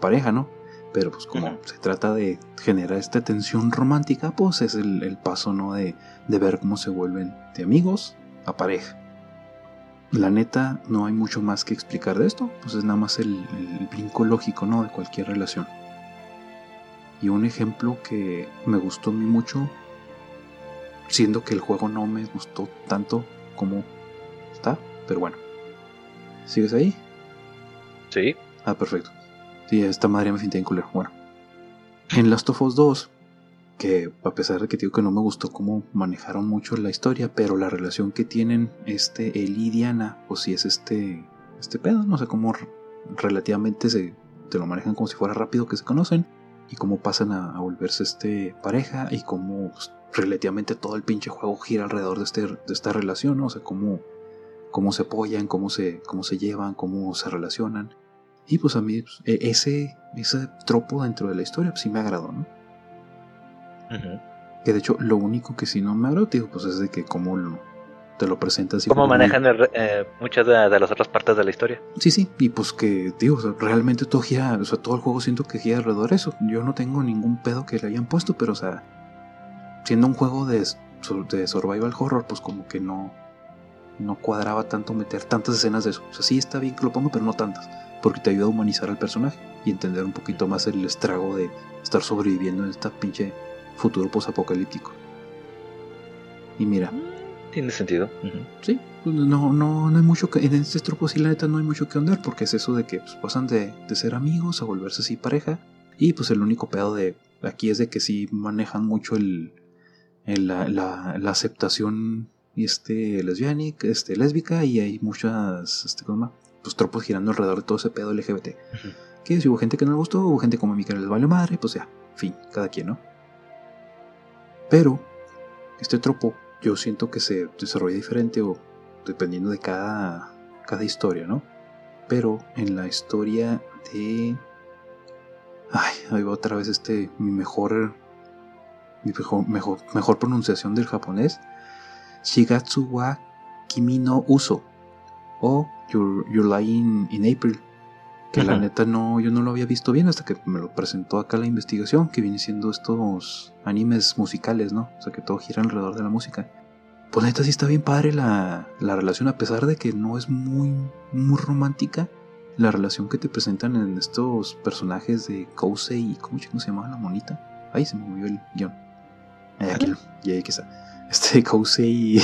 pareja, ¿no? Pero pues como se trata de generar esta tensión romántica, pues es el, paso, ¿no? De, de, ver cómo se vuelven de amigos a pareja. La neta, no hay mucho más que explicar de esto, pues es nada más el, el brinco lógico, ¿no? De cualquier relación. Y un ejemplo que me gustó a mí mucho, siendo que el juego no me gustó tanto como está, pero bueno. ¿Sigues ahí? Sí. Ah, perfecto. Sí, esta madre me finté en culero. Bueno. En Last of Us 2, que a pesar de que digo que no me gustó cómo manejaron mucho la historia, pero la relación que tienen este él y Diana, pues sí es este, este pedo, no sé cómo relativamente se te lo manejan como si fuera rápido que se conocen y cómo pasan a, volverse este pareja y cómo pues, relativamente todo el pinche juego gira alrededor de, este, de esta relación, ¿no? o sea, cómo, cómo se apoyan, cómo se, cómo se llevan, cómo se relacionan. Y pues a mí pues, e, ese, ese tropo dentro de la historia pues sí me agradó, ¿no? Que de hecho lo único que sí no me agradó, digo, pues es de que cómo te lo presentas. Y cómo manejan eh, muchas de, las otras partes de la historia. Sí, sí, y pues que, digo, realmente todo gira, o sea, todo el juego siento que gira alrededor de eso. Yo no tengo ningún pedo que le hayan puesto, pero o sea, siendo un juego de, de survival horror, pues como que no, no cuadraba tanto meter tantas escenas de eso. O sea, sí está bien que lo pongo, pero no tantas porque te ayuda a humanizar al personaje y entender un poquito más el estrago de estar sobreviviendo en este pinche futuro posapocalíptico. Y mira. Tiene sentido. Sí, pues no, no, no hay mucho que. En este estropo sí, la neta, no hay mucho que andar, porque es eso de que pues, pasan de, ser amigos a volverse así pareja. Y pues el único pedo de aquí es de que sí manejan mucho el, la, la, la, aceptación este, lesbiánica, este, lésbica, y hay muchas. Este, ¿cómo pues, tropos girando alrededor de todo ese pedo LGBT. Que si hubo gente que no le gustó, hubo gente como a mí que les vale madre, pues ya, fin, cada quien, ¿no? Pero, este tropo yo siento que se desarrolla diferente o dependiendo de cada, cada historia, ¿no? Pero en la historia de... Ay, ahí va otra vez este, mi mejor, mi mejor, mejor, pronunciación del japonés. Shigatsu wa Kimi no Uso. O Your, Lying in April. Que la neta no, yo no lo había visto bien hasta que me lo presentó acá la investigación, que viene siendo estos animes musicales, ¿no? O sea que todo gira alrededor de la música. Pues neta sí está bien padre la, la relación, a pesar de que no es muy, muy romántica. la relación que te presentan en estos personajes de Kousei y ¿cómo se llamaba la monita? Ahí se me movió el guion. Ahí, aquí, y ahí que está. Este Kousei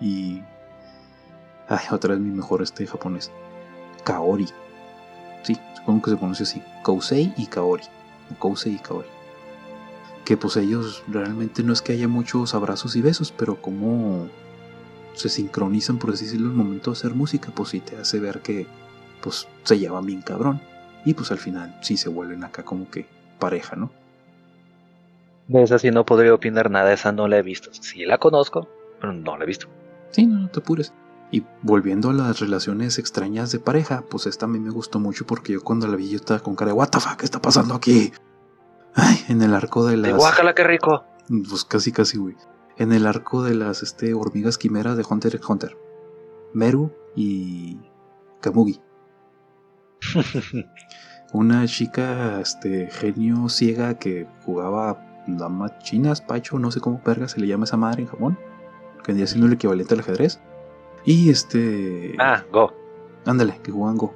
y, y, Ay, otra vez mi mejor este japonés. Kaori. Sí, supongo que se pronuncia así. Kousei y Kaori. Kousei y Kaori. Que pues ellos realmente no es que haya muchos abrazos y besos, pero como se sincronizan, por así decirlo, el momento de hacer música, pues sí te hace ver que pues se llevan bien cabrón. Y pues al final sí se vuelven acá como que pareja, ¿no? De esa sí no podría opinar nada, esa no la he visto. Sí la conozco, pero no la he visto. Sí, no, no te apures. Y volviendo a las relaciones extrañas de pareja, pues esta a mí me gustó mucho porque yo cuando la vi yo estaba con cara de What the fuck, ¿qué está pasando aquí? Ay, en el arco de las. De Guácala, qué rico. Pues casi, casi, güey. En el arco de las este, hormigas quimeras de Hunter x Hunter. Meru y Kamugi. Una chica, este, genio ciega que jugaba damas chinas, pacho, no sé cómo perga se le llama esa madre en Japón. Que vendría siendo el equivalente al ajedrez. Y este. Ah, Go. Ándale, que jugaban Go.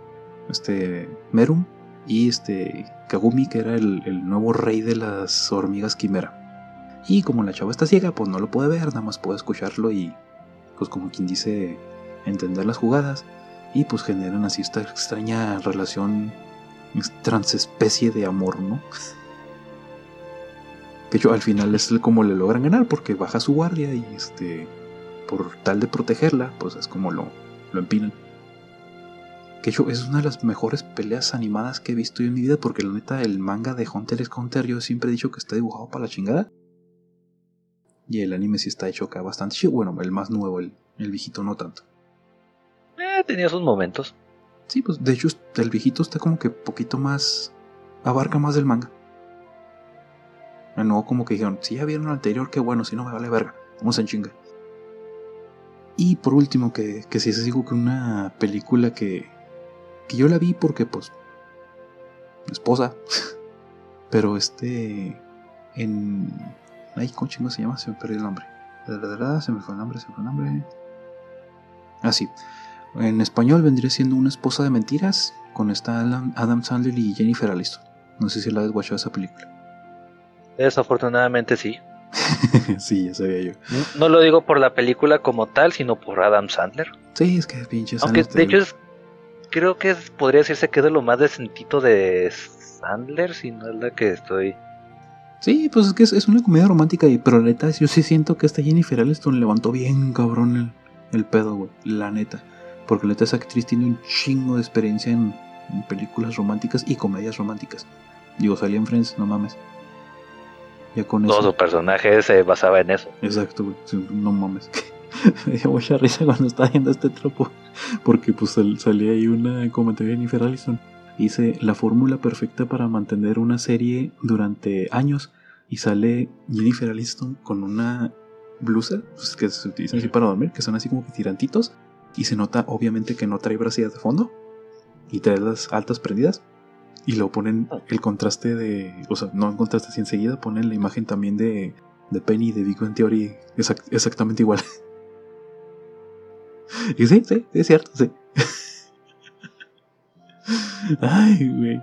Este. Merum y este. Kagumi, que era el, el, nuevo rey de las hormigas quimera. Y como la chava está ciega, pues no lo puede ver, nada más puede escucharlo y. Pues como quien dice. Entender las jugadas. Y pues generan así esta extraña relación. Transespecie de amor, ¿no? Que yo al final es como le logran ganar porque baja su guardia y este por tal de protegerla, pues es como lo, lo empinan. Que hecho es una de las mejores peleas animadas que he visto yo en mi vida porque la neta el manga de Hunter x Hunter yo siempre he dicho que está dibujado para la chingada. Y el anime sí está hecho acá bastante chido. Bueno, el más nuevo, el, el viejito no tanto. Eh, tenía sus momentos. Sí, pues de hecho el viejito está como que poquito más... abarca más del manga. No como que dijeron, si ya vieron el anterior, qué bueno, si no me vale verga. Vamos en chinga. Y por último, que, que si es así con una película que, que yo la vi porque, pues, mi esposa. Pero este, en... Ay, ¿cómo chingo se llama? Se me perdió el nombre. Se me fue el nombre, se me fue el nombre. Ah, sí. En español vendría siendo una esposa de mentiras con esta Adam Sandler y Jennifer Aniston. No sé si la has watchado esa película. Desafortunadamente sí. sí, ya sabía yo. No, lo digo por la película como tal, sino por Adam Sandler. Sí, es que pinche Aunque de hecho es, creo que podría decirse que es de lo más decentito de Sandler, si no es la que estoy. Sí, pues es que es, una comedia romántica, y, pero la neta, yo sí siento que esta Jennifer Aniston levantó bien cabrón el, el pedo, güey. La neta. Porque la neta, esa actriz tiene un chingo de experiencia en, en películas románticas y comedias románticas. Digo, salía en Friends, no mames. Todo su personaje se basaba en eso. Exacto, güey. No mames. Me dio mucha risa cuando estaba viendo este tropo. Porque pues salía ahí una comentario de Jennifer Allison. Dice la fórmula perfecta para mantener una serie durante años. Y sale Jennifer Allison con una blusa pues, que se utilizan así para dormir, que son así como que tirantitos. Y se nota obviamente que no trae brasillas de fondo. Y trae las altas prendidas. Y luego ponen el contraste de. O sea, no el contraste así enseguida, ponen la imagen también de, de Penny de Big Bang Theory exactamente igual. y sí, sí, es cierto, sí. Ay, güey.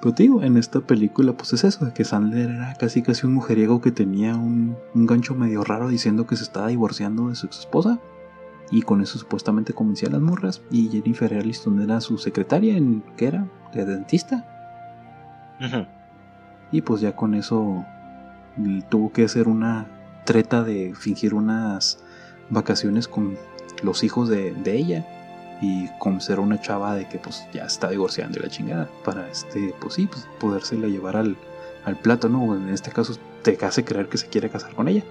Pero digo, en esta película, pues es eso, de que Sandler era casi casi un mujeriego que tenía un, un gancho medio raro diciendo que se estaba divorciando de su ex esposa. Y con eso supuestamente convencía a las morras. Y Jennifer Aniston era su secretaria en. ¿Qué era? de dentista. Y pues ya con eso tuvo que hacer una treta de fingir unas vacaciones con los hijos de, ella y con ser una chava de que pues ya está divorciando y la chingada para este pues sí pues podérsela llevar al, al plato no en este caso te hace creer que se quiere casar con ella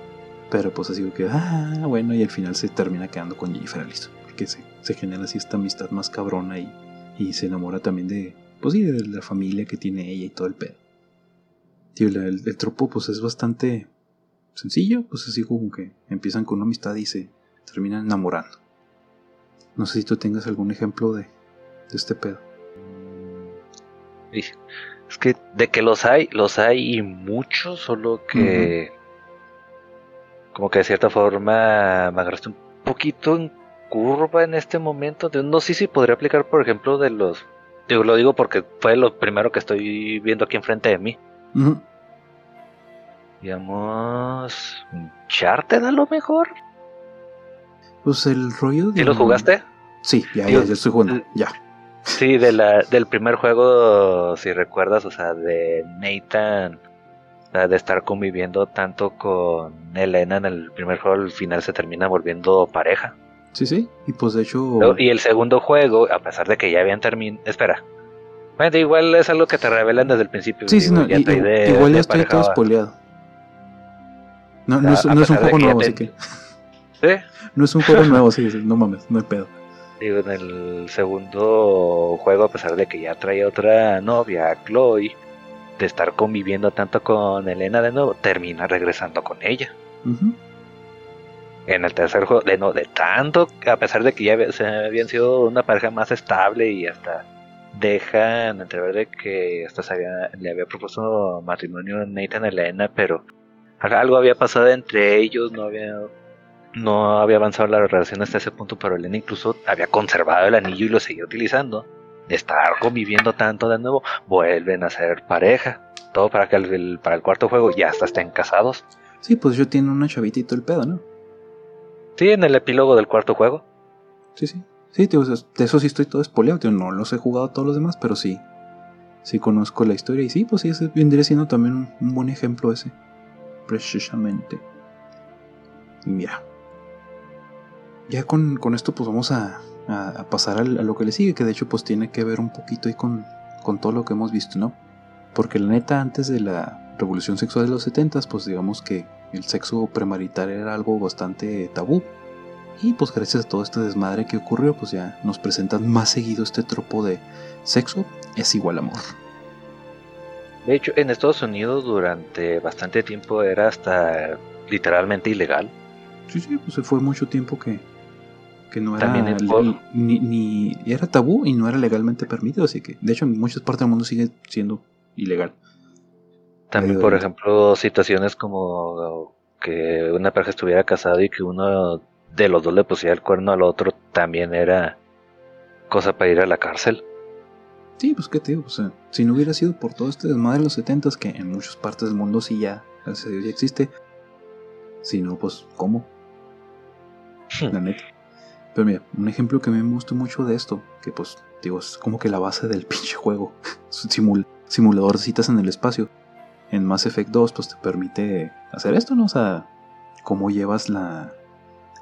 pero pues así que ah bueno y al final se termina quedando con Jennifer Aniston porque se, se genera así esta amistad más cabrona y, y se enamora también de, pues sí, de la familia que tiene ella y todo el pedo. Tío, el, tropo pues es bastante sencillo, pues así como que empiezan con una amistad y se terminan enamorando. No sé si tú tengas algún ejemplo de, de este pedo. Es que de que los hay, los hay y muchos, solo que como que de cierta forma me agarraste un poquito en curva en este momento. No sé si podría aplicar, por ejemplo, de los Digo, lo digo porque fue lo primero que estoy viendo aquí enfrente de mí. Digamos. ¿Uncharted a lo mejor? Pues el rollo de. ¿Y lo jugaste? Sí, ya, ya, estoy jugando, ya. Sí, de la, del primer juego, si recuerdas, o sea, de Nathan, de estar conviviendo tanto con Elena en el primer juego, al final se termina volviendo pareja. Sí, sí, y pues de hecho... Y el segundo juego, a pesar de que ya habían terminado... Espera. Bueno, igual es algo que te revelan desde el principio. Sí, sí, no, igual ya estoy todo spoileado. No, no, es, no es un juego nuevo, así que... ¿Sí? No es un juego nuevo, sí, sí, no mames, no hay pedo. Digo, en el segundo juego, a pesar de que ya trae otra novia, Chloe, de estar conviviendo tanto con Elena de nuevo, termina regresando con ella. En el tercer juego, de no, de tanto, a pesar de que ya se habían sido una pareja más estable y hasta dejan entrever de que hasta se le había propuesto matrimonio a Nathan Elena, pero algo había pasado entre ellos, no había no había avanzado la relación hasta ese punto, pero Elena incluso había conservado el anillo y lo seguía utilizando. Estar conviviendo tanto de nuevo, vuelven a ser pareja. Todo para que el, para el cuarto juego ya hasta estén casados. Sí, pues yo tiene una chavitito el pedo, ¿no? Sí, en el epílogo del cuarto juego. Sí, sí. Sí, tío, de eso sí estoy todo espoleado, tío. No los he jugado todos los demás, pero sí. Sí conozco la historia. Y sí, pues sí, ese vendría siendo también un, buen ejemplo ese. Precisamente. Y mira, ya con, esto pues vamos a, pasar a, lo que le sigue, que de hecho pues tiene que ver un poquito ahí con, con todo lo que hemos visto, ¿no? Porque la neta antes de la revolución sexual de los 70 pues digamos que el sexo premarital era algo bastante tabú. Y pues gracias a todo este desmadre que ocurrió pues ya nos presentan más seguido este tropo de sexo es igual amor. De hecho, en Estados Unidos durante bastante tiempo era hasta literalmente ilegal. Sí, sí, pues fue mucho tiempo que, que no era ni, ni, era tabú y no era legalmente permitido, así que de hecho en muchas partes del mundo sigue siendo ilegal. También, por ejemplo, situaciones como que una pareja estuviera casada y que uno de los dos le pusiera el cuerno al otro también era cosa para ir a la cárcel. Sí, pues qué te digo, o sea, si no hubiera sido por todo este desmadre de los setentas, que en muchas partes del mundo sí ya, ya existe, si no, pues, ¿cómo? La neta. Pero mira, un ejemplo que a me gustó mucho de esto, que pues, digo, es como que la base del pinche juego. Simul simulador en el espacio. En Mass Effect 2, pues te permite hacer esto, ¿no? O sea, cómo llevas la,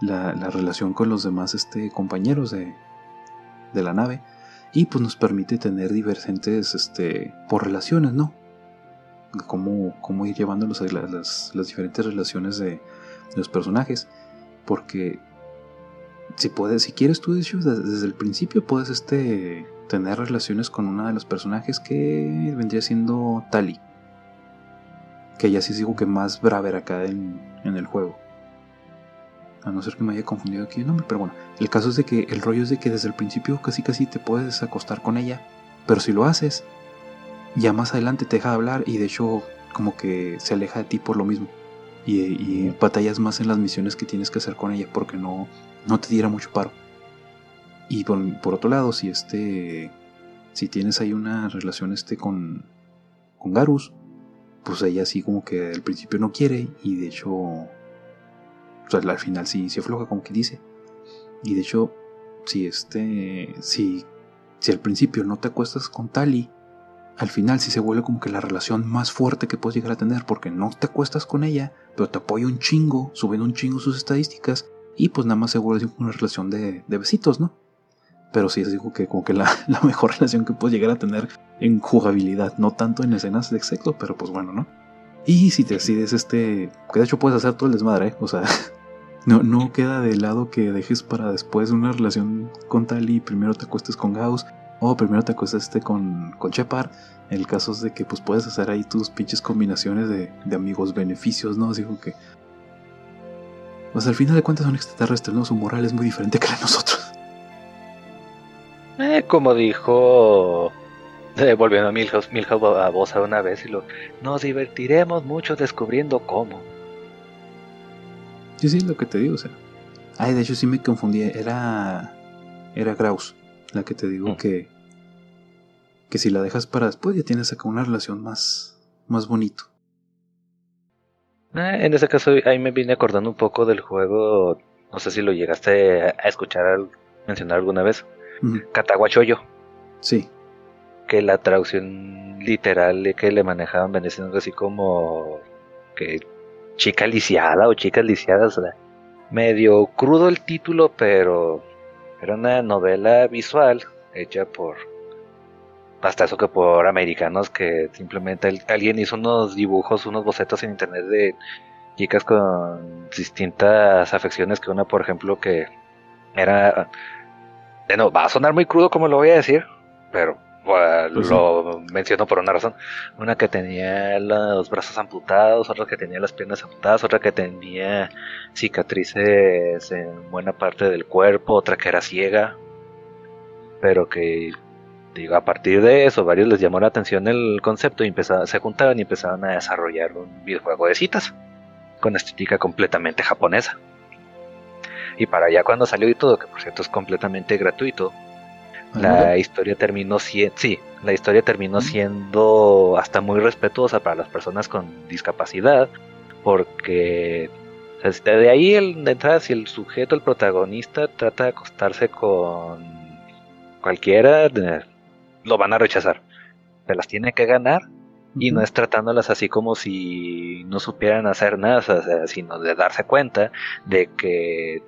la, relación con los demás este, compañeros de, de la nave. Y pues nos permite tener divergentes este, por relaciones, ¿no? Cómo, cómo ir llevando las, las, diferentes relaciones de los personajes. Porque si puedes, si quieres tú desde, desde el principio puedes este tener relaciones con una de los personajes que vendría siendo Tali. Que ya sí digo que más braver acá en, en el juego. A no ser que me haya confundido aquí el nombre, pero bueno, el caso es de que el rollo es de que desde el principio casi casi te puedes acostar con ella, pero si lo haces, ya más adelante te deja de hablar y de hecho como que se aleja de ti por lo mismo. Y, y batallas más en las misiones que tienes que hacer con ella porque no, no te diera mucho paro. Y por, otro lado, si este. Si tienes ahí una relación este con. con Garus, pues ella sí como que al principio no quiere. Y de hecho. O sea, al final sí se afloja, como que dice. Y de hecho, si este. Si. Si al principio no te acuestas con Tali, al final sí se vuelve como que la relación más fuerte que puedes llegar a tener, porque no te acuestas con ella, pero te apoya un chingo, subiendo un chingo sus estadísticas, y pues nada más se vuelve una relación de, besitos, ¿no? Pero sí, es digo que como que la, mejor relación que puedes llegar a tener en jugabilidad, no tanto en escenas de sexo, pero pues bueno, ¿no? Y si te decides este, que de hecho puedes hacer todo el desmadre, ¿eh? o sea, no, queda de lado que dejes para después una relación con tal y primero te acuestes con Gauss, o primero te acuestes este con, con Shepard. El caso es de que pues puedes hacer ahí tus pinches combinaciones de, de amigos beneficios, ¿no? Así como que pues al final de cuentas son extraterrestres, ¿no? Su moral es muy diferente que la de nosotros. Eh, como dijo... Eh, volviendo a Milhouse, Milhouse a voz una vez y lo... Nos divertiremos mucho descubriendo cómo. Sí, sí, lo que te digo, o sea... Ay, de hecho sí me confundí, era... Era Graus, la que te digo mm. que... que si la dejas para después ya tienes acá una relación más, más bonito. Eh, en ese caso ahí me vine acordando un poco del juego, no sé si lo llegaste a escuchar mencionar alguna vez, Cataguachoyo. Sí. Que la traducción literal que le manejaban venía siendo así como que chica lisiada o chicas lisiadas. O sea, medio crudo el título, pero era una novela visual hecha por hasta eso que por americanos que simplemente alguien hizo unos dibujos, unos bocetos en internet de chicas con distintas afecciones que una, por ejemplo, que era... No, va a sonar muy crudo como lo voy a decir, pero pues lo menciono por una razón. Una que tenía los brazos amputados, otra que tenía las piernas amputadas, otra que tenía cicatrices en buena parte del cuerpo, otra que era ciega, pero que digo, a partir de eso, varios les llamó la atención el concepto y empezaron, se juntaron y empezaron a desarrollar un videojuego de citas con estética completamente japonesa. Y para allá cuando salió y todo, que por cierto es completamente gratuito, la historia terminó siendo, sí, la historia terminó siendo hasta muy respetuosa para las personas con discapacidad, porque de ahí el, de entrada si el sujeto, el protagonista trata de acostarse con cualquiera, lo van a rechazar. Se las tiene que ganar y no es tratándolas así como si no supieran hacer nada, sino de darse cuenta de que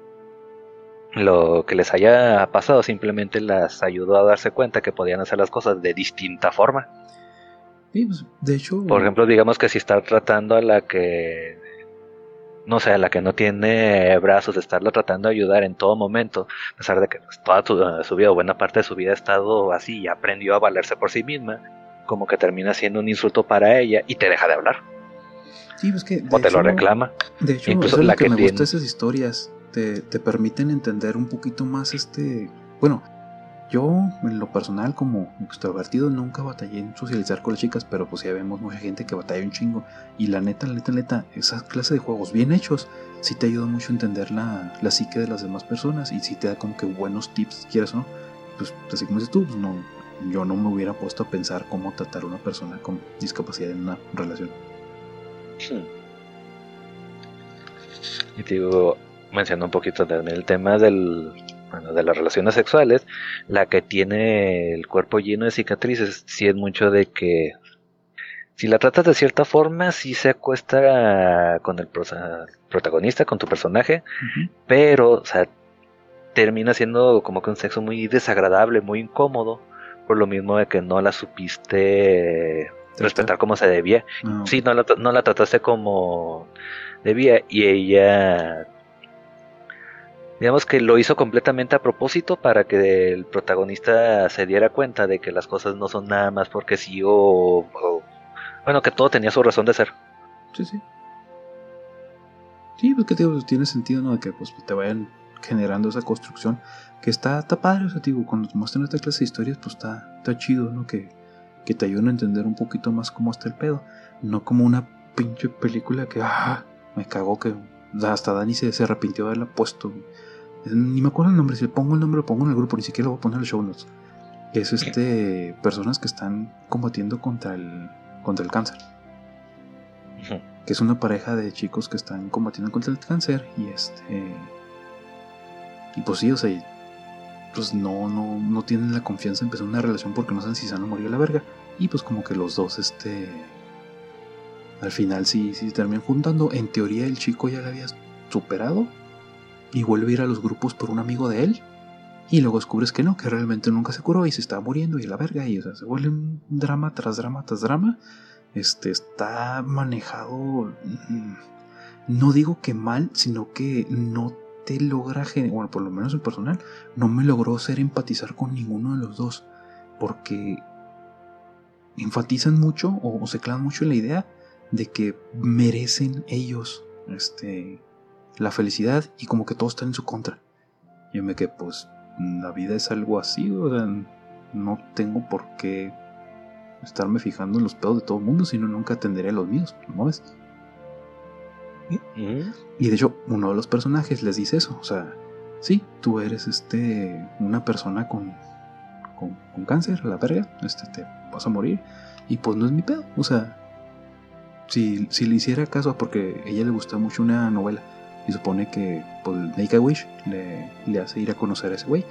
lo que les haya pasado simplemente las ayudó a darse cuenta que podían hacer las cosas de distinta forma. Pues, de hecho... Por ejemplo, digamos que si está tratando a la que no sé, la que no tiene brazos, estarla tratando de ayudar en todo momento, a pesar de que pues, toda su, vida o buena parte de su vida ha estado así y aprendió a valerse por sí misma, como que termina siendo un insulto para ella y te deja de hablar. Sí, pues que o te lo reclama. De hecho, Incluso es la que, me gusta esas historias, te, te permiten entender un poquito más este, bueno, yo, en lo personal, como extrovertido, nunca batallé en socializar con las chicas, pero pues ya vemos mucha gente que batalla un chingo. Y la neta, la neta, la neta, esa clase de juegos bien hechos sí te ayuda mucho a entender la, la psique de las demás personas y sí te da como que buenos tips, quieras o no. Pues así como dices tú, pues no, yo no me hubiera puesto a pensar cómo tratar a una persona con discapacidad en una relación. Y te digo, mencionando un poquito también el tema del bueno, de las relaciones sexuales, la que tiene el cuerpo lleno de cicatrices, sí es mucho de que si la tratas de cierta forma, sí se acuesta con el protagonista, con tu personaje, pero, o sea, termina siendo como que un sexo muy desagradable, muy incómodo, por lo mismo de que no la supiste respetar como se debía. Ah, sí, no la, no la trataste como debía y ella digamos que lo hizo completamente a propósito para que el protagonista se diera cuenta de que las cosas no son nada más porque sí o, bueno, que todo tenía su razón de ser. Sí, sí. Sí, pues que tiene sentido, ¿no? De que pues, te vayan generando esa construcción que está, está padre, o sea, digo, cuando te muestran esta clase de historias, pues está, está chido, ¿no? Que, que te ayuden a entender un poquito más cómo está el pedo. No como una pinche película que, ah, me cagó que hasta Dani se, se arrepintió de haberla puesto. Ni me acuerdo el nombre, si le pongo el nombre lo pongo en el grupo, ni siquiera lo voy a poner en el show notes. Es este personas que están combatiendo contra el contra el cáncer. Que es una pareja de chicos que están combatiendo contra el cáncer y este y pues sí, o sea, pues no no no tienen la confianza en empezar una relación porque no saben si se van a morir a la verga y pues como que los dos este al final sí sí terminan juntando. En teoría el chico ya la había superado y vuelve a ir a los grupos por un amigo de él. Y luego descubres que no, que realmente nunca se curó y se estaba muriendo y la verga. Y o sea, se vuelve un drama tras drama tras drama. Este está manejado. Mm, no digo que mal, sino que no te logra. Bueno, por lo menos el personal, no me logró hacer empatizar con ninguno de los dos. Porque enfatizan mucho o, se clavan mucho en la idea de que merecen ellos este la felicidad y como que todo está en su contra. Yo me quedé, pues, la vida es algo así, o sea, no tengo por qué estarme fijando en los pedos de todo el mundo, sino nunca atenderé a los míos, ¿no ves? Y de hecho, uno de los personajes les dice eso, o sea, sí, tú eres este, una persona con, con, con cáncer, a la verga, este, te vas a morir. Y pues no es mi pedo, o sea, si, si le hiciera caso, porque a ella le gusta mucho una novela, y supone que pues, Make a Wish le, le hace ir a conocer a ese güey,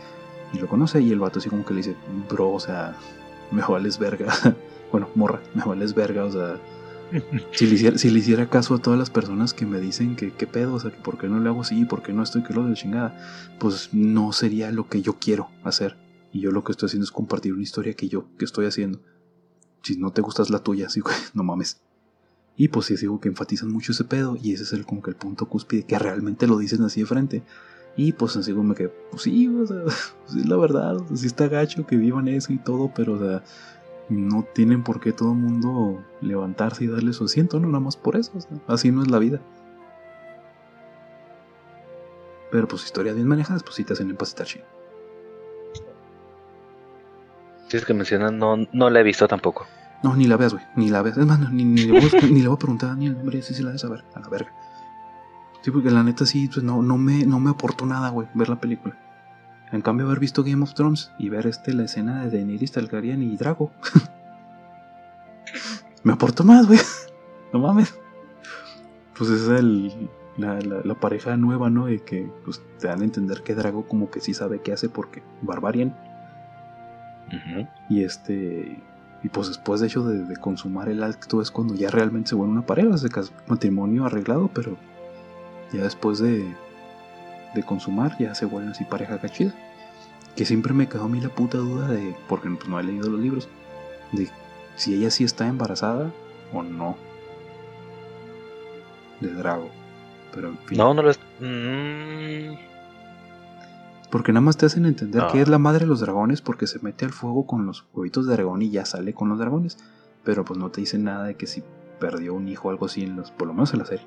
y lo conoce, y el vato así como que le dice, bro, o sea, me vales verga. bueno, morra, me vales verga, o sea, si le, hiciera, si le hiciera caso a todas las personas que me dicen que qué pedo, o sea, que por qué no le hago así, por qué no estoy que lo de chingada, pues no sería lo que yo quiero hacer. Y yo lo que estoy haciendo es compartir una historia que yo que estoy haciendo. Si no te gustas la tuya, así, no mames. Y pues sí, digo que enfatizan mucho ese pedo y ese es el, como que el punto cúspide que realmente lo dicen así de frente. Y pues así como que, pues sí, o sea, sí, la verdad, o sí está gacho que vivan eso y todo, pero o sea, no tienen por qué todo el mundo levantarse y darle su asiento, no nada más por eso, así no es la vida. Pero pues historias bien manejadas, pues sí te hacen empacitar chido. Si es que mencionan, no, no la he visto tampoco. No, ni la veas, güey, ni la veas. Es más, ni, ni, le voy, ni, le voy, a preguntar a Daniel, hombre, si se la de saber, a la verga. Sí, porque la neta sí, pues no, no, me, no me aportó nada, güey, ver la película. En cambio, haber visto Game of Thrones y ver este, la escena de Daenerys Targaryen y Drago. me aportó más, güey. No mames. Pues es el, la, la, pareja nueva, ¿no? De que pues, te dan a entender que Drago como que sí sabe qué hace porque Barbarian. Y este... Y pues después de hecho de, consumar el acto es cuando ya realmente se vuelve una pareja, es matrimonio arreglado, pero ya después de, de consumar, ya se vuelven así pareja cachida. Que siempre me quedó a mí la puta duda de, porque pues, no he leído los libros, de si ella sí está embarazada o no. De Drago. Pero en fin. No, no lo es. Mm. Porque nada más te hacen entender que es la madre de los dragones porque se mete al fuego con los huevitos de dragón y ya sale con los dragones. Pero pues no te dicen nada de que si perdió un hijo o algo así en los, por lo menos en la serie.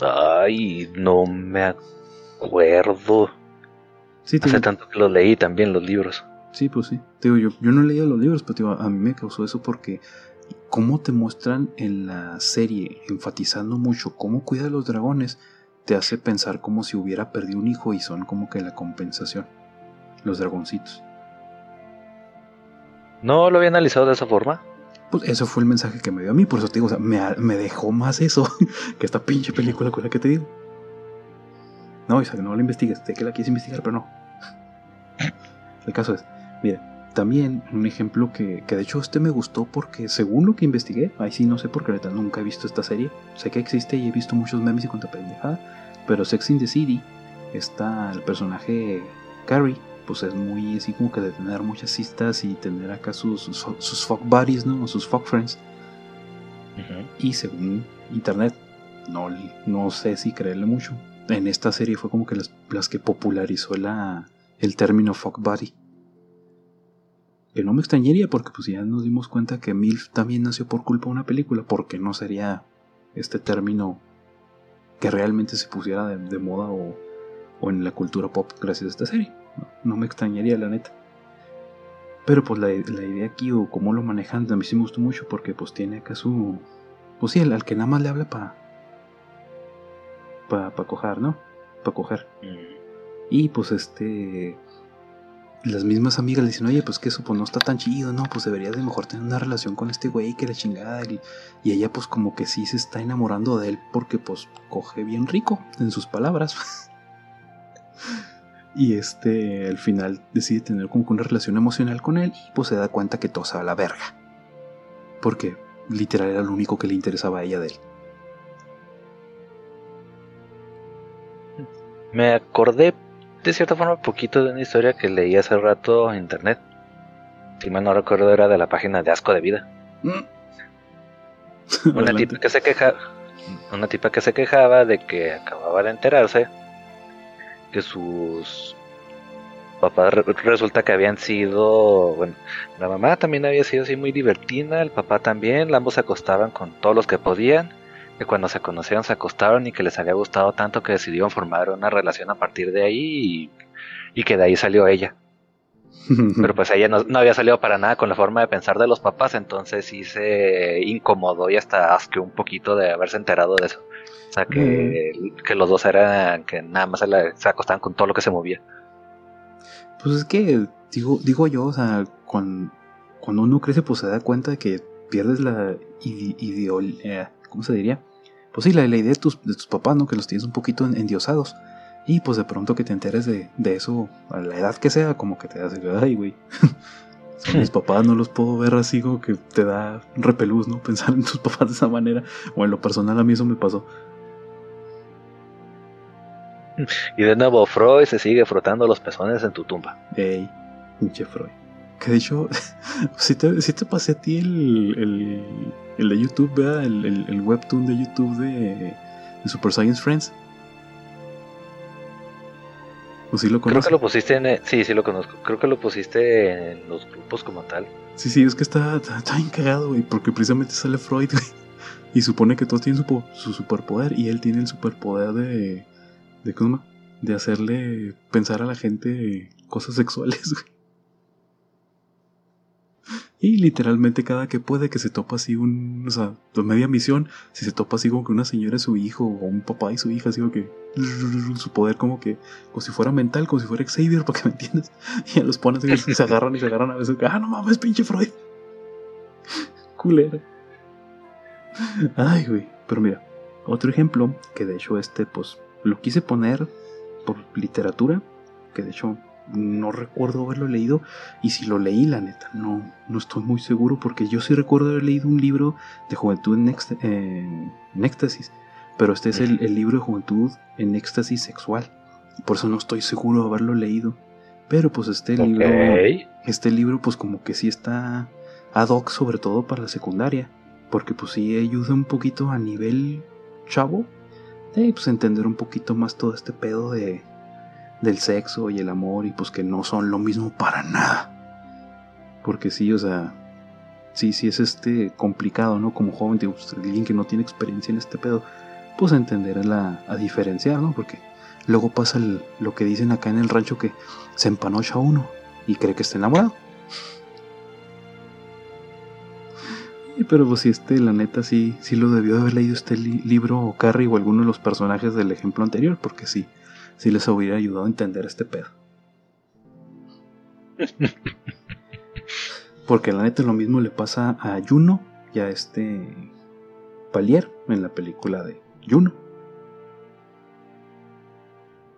Ay, no me acuerdo. Sí, Hace tanto que lo leí también los libros. Sí, pues sí. Digo, yo, yo no he leído los libros, pero a mí me causó eso porque cómo te muestran en la serie, enfatizando mucho cómo cuida a los dragones, te hace pensar como si hubiera perdido un hijo y son como que la compensación. Los dragoncitos. ¿No lo había analizado de esa forma? Pues eso fue el mensaje que me dio a mí, por eso te digo, o sea, me, me dejó más eso que esta pinche película con la que te digo. No, o sea, no la investigues, sé que la quieres investigar, pero no. El caso es, mira, también un ejemplo que, que, de hecho este me gustó porque según lo que investigué, ahí sí no sé porque ahorita nunca he visto esta serie, sé que existe y he visto muchos memes y cuanta pendejada, pero Sex in the City está el personaje Carrie, pues es muy así como que de tener muchas citas y tener acá sus, sus, fuck buddies, ¿no? O sus fuck friends. Y según internet, no, no sé si creerle mucho. En esta serie fue como que las, las que popularizó la, el término fuck buddy. Que no me extrañaría porque pues ya nos dimos cuenta que MILF también nació por culpa de una película, porque no sería este término que realmente se pusiera de, moda o, o en la cultura pop gracias a esta serie. No, me extrañaría, la neta. Pero pues la, idea aquí o cómo lo manejan a mí sí me gustó mucho porque pues tiene acá su... Pues sí, al que nada más le habla para... Para pa coger, ¿no? Para coger. Mm. Y pues este... Las mismas amigas le dicen, oye, pues que eso pues no está tan chido, ¿no? Pues deberías de mejor tener una relación con este güey que la chingada. Y, y ella pues como que sí se está enamorando de él porque pues coge bien rico, en sus palabras. Y este, al final decide tener como una relación emocional con él y pues se da cuenta que va a la verga. Porque literal era lo único que le interesaba a ella de él. Me acordé de cierta forma poquito de una historia que leí hace rato en internet. Si mal no recuerdo era de la página de Asco de Vida. Mm. una tipa que se queja, una tipa que se quejaba de que acababa de enterarse que sus papás resulta que habían sido, bueno, la mamá también había sido así muy divertida, el papá también, ambos se acostaban con todos los que podían, que cuando se conocieron se acostaron y que les había gustado tanto que decidieron formar una relación a partir de ahí y, que de ahí salió ella. Pero pues ella no, había salido para nada con la forma de pensar de los papás, entonces sí se incomodó y hasta asqueó un poquito de haberse enterado de eso. O sea, que, que los dos eran que nada más se, acostaban con todo lo que se movía. Pues es que Digo, digo yo, o sea, cuando, cuando uno crece, pues se da cuenta de que pierdes la ideología, eh, ¿cómo se diría? Pues sí, la, la idea de tus, de tus, papás, ¿no? Que los tienes un poquito endiosados. Y pues de pronto que te enteres de, de, eso, a la edad que sea, como que te das, ay, güey. mis papás no los puedo ver así como que te da repelús, ¿no? Pensar en tus papás de esa manera. O en lo personal a mí eso me pasó. Y de nuevo Freud se sigue frotando los pezones en tu tumba. Ey, pinche Freud. Que de hecho, si te, si te pasé a ti el, el, el de YouTube, ¿verdad? El, el, el, webtoon de YouTube de, de Super Science Friends. ¿O sí lo conoces? Creo que lo pusiste en. Sí, sí lo conozco. Creo que lo pusiste en los grupos como tal. Sí, sí, es que está, está, está bien cagado, güey. Porque precisamente sale Freud, güey. Y supone que todos tienen su, su superpoder. Y él tiene el superpoder de. ¿De cómo? De hacerle pensar a la gente cosas sexuales, güey. Y literalmente cada que puede que se topa así un, o sea, media misión, si se topa así como que una señora es su hijo o un papá y su hija, así como que su poder como que, como si fuera mental, como si fuera Xavier, para que me entiendas. Y a los pones y se agarran y se agarran a veces, ah, no mames, pinche Freud. Culera. Ay, güey. Pero mira, otro ejemplo, que de hecho este, pues, lo quise poner por literatura, que de hecho no recuerdo haberlo leído y si lo leí la neta no, no estoy muy seguro porque yo sí recuerdo haber leído un libro de juventud en, éxtasis pero este es el, libro de juventud en éxtasis sexual por eso no estoy seguro de haberlo leído pero pues este libro este libro pues como que sí está ad hoc sobre todo para la secundaria porque pues sí ayuda un poquito a nivel chavo de pues entender un poquito más todo este pedo de del sexo y el amor y pues que no son lo mismo para nada. Porque sí, o sea, sí, sí es este complicado, ¿no? Como joven, digo, pues, alguien que no tiene experiencia en este pedo, pues entender la, a diferenciar, ¿no? Porque luego pasa lo que dicen acá en el rancho que se empanocha uno y cree que está enamorado. Pero pues si este, la neta, sí, sí lo debió haber leído este libro o Carrie o alguno de los personajes del ejemplo anterior, porque sí, si les hubiera ayudado a entender este pedo. Porque la neta lo mismo le pasa a Juno y a este Palier en la película de Juno.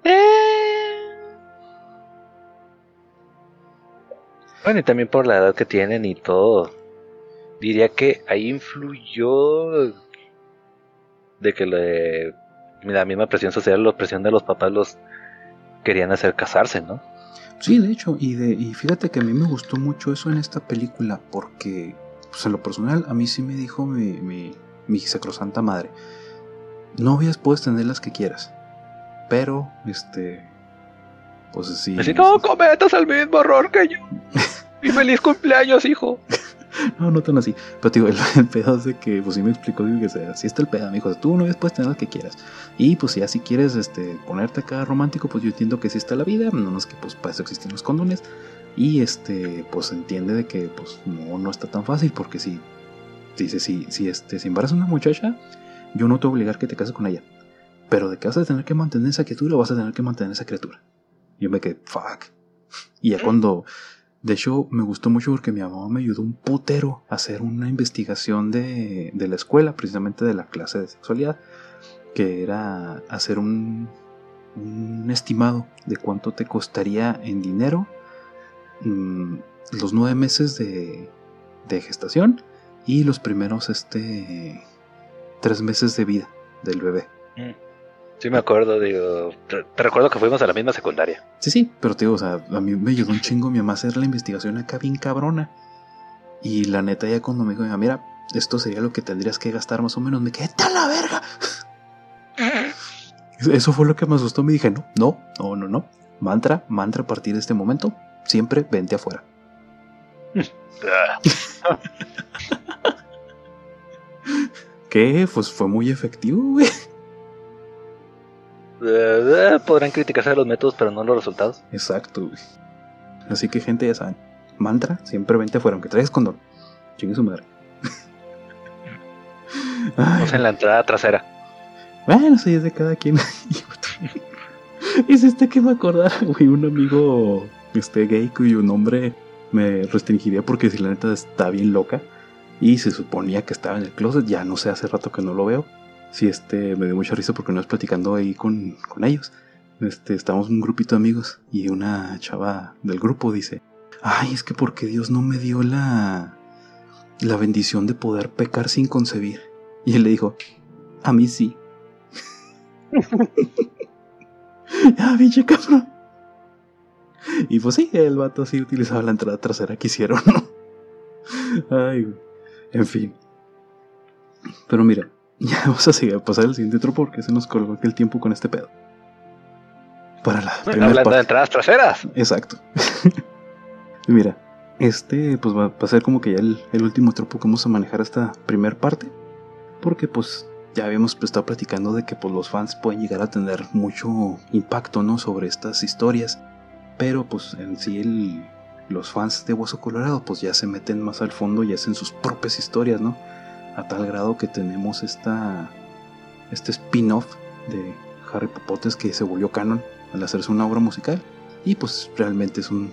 Eh. Bueno, y también por la edad que tienen y todo. Diría que ahí influyó de que le la misma presión social, la presión de los papás los querían hacer casarse, ¿no? Sí, de hecho, y, de, y fíjate que a mí me gustó mucho eso en esta película, porque, pues en lo personal, a mí sí me dijo mi, mi, mi sacrosanta madre, novias puedes tener las que quieras, pero, este, pues sí. Si no cometas el mismo error que yo. y feliz cumpleaños, hijo. no, no tan así. Pero digo, el, pedo es de que, pues sí me explicó, digo, que así está el pedo, me dijo, tú no puedes tener lo que quieras. Y pues ya si quieres este, ponerte acá romántico, pues yo entiendo que sí está la vida, no es que pues para eso existen los condones. Y este, pues entiende de que pues no, no está tan fácil, porque si, dice, si, si, este, si embarazas a una muchacha, yo no te voy a obligar que te cases con ella. Pero de que vas a tener que mantener esa criatura, vas a tener que mantener esa criatura. Yo me quedé, fuck. Y ya cuando de hecho, me gustó mucho porque mi mamá me ayudó un putero a hacer una investigación de, la escuela, precisamente de la clase de sexualidad, que era hacer un, estimado de cuánto te costaría en dinero mm, los nueve meses de, gestación y los primeros este, tres meses de vida del bebé. Mm. Sí, me acuerdo, digo. Te, recuerdo que fuimos a la misma secundaria. Sí, sí, pero te digo, o sea, a mí me ayudó un chingo mi mamá a hacer la investigación acá bien cabrona. Y la neta, ya cuando me dijo, mira, esto sería lo que tendrías que gastar más o menos, me quedé tan la verga. Eso fue lo que me asustó. Me dije, no, no, no, no, no. Mantra, mantra a partir de este momento, siempre vente afuera. ¿Qué? Pues fue muy efectivo, güey. Eh, podrán criticarse los métodos, pero no los resultados. Exacto, Así que, gente, ya saben. Mantra, siempre vente afuera, aunque traigas condón. Chingue su madre. Vamos en la entrada trasera. Bueno, eso es de cada quien. Hiciste que me acordara, güey, un amigo este gay cuyo nombre me restringiría porque si la neta está bien loca y se suponía que estaba en el closet, ya no sé, hace rato que no lo veo. Sí, este, me dio mucha risa porque no es platicando ahí con, con ellos. Este, estamos un grupito de amigos y una chava del grupo dice, ay, es que porque Dios no me dio la, la bendición de poder pecar sin concebir. Y él le dijo, a mí sí. ah, pinche cabrón. Y pues sí, el vato sí utilizaba la entrada trasera que hicieron, ¿no? Ay, En fin. Pero mira, ya vamos a pasar el siguiente otro porque se nos colgó aquel tiempo con este pedo. Para la Hablando de entradas traseras. Exacto. mira, este pues va, a ser como que ya el, el, último tropo que vamos a manejar esta primer parte. Porque pues ya habíamos estado platicando de que pues los fans pueden llegar a tener mucho impacto, ¿no? Sobre estas historias pero pues en sí el, los fans de Hueso Colorado pues ya se meten más al fondo y hacen sus propias historias, ¿no? A tal grado que tenemos esta, este spin-off de Harry Potter que se volvió canon al hacerse una obra musical. Y pues realmente es un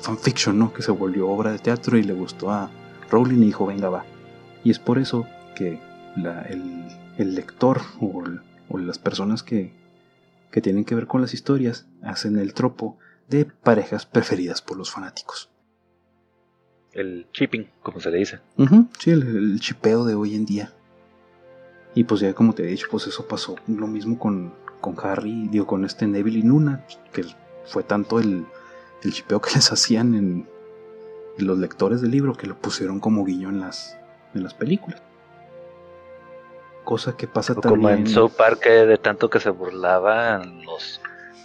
fanfiction, ¿no? Que se volvió obra de teatro y le gustó a Rowling y dijo, venga, va. Y es por eso que el, lector o, o, las personas que, que tienen que ver con las historias hacen el tropo de parejas preferidas por los fanáticos. El chipping, como se le dice. sí, el, chipeo de hoy en día. Y pues ya como te he dicho, pues eso pasó lo mismo con, con Harry, digo, con este Neville y Nuna, que fue tanto el, el chipeo que les hacían en, los lectores del libro que lo pusieron como guiño en las, en las películas. Cosa que pasa también. Como en South Park, de tanto que se burlaban los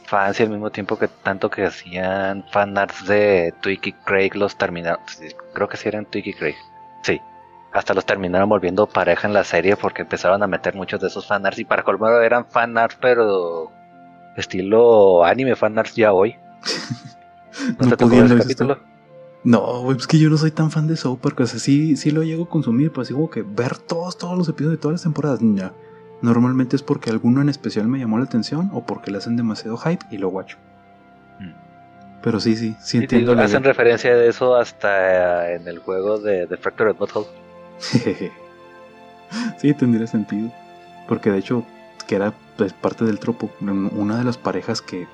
fans y al mismo tiempo que tanto que hacían fanarts de Twiki Craig los terminaron. Creo que sí eran Twiki Craig. Sí. Hasta los terminaron volviendo pareja en la serie porque empezaron a meter muchos de esos fanarts y para colmar eran fanarts pero estilo anime fanarts ya hoy. ¿No, te tocó ese capítulo? No, es que yo no soy tan fan de South Park, o sea, sí, sí lo llego a consumir, pero así como que ver todos, todos los episodios de todas las temporadas, ya. Normalmente es porque alguno en especial me llamó la atención o porque le hacen demasiado hype y lo guacho. Mm. Pero sí, sí, sí entiendo. hacen referencia de eso hasta en el juego de The Fractured Butthole. sí, tendría sentido. Porque de hecho, que era pues, parte del tropo, una de las parejas que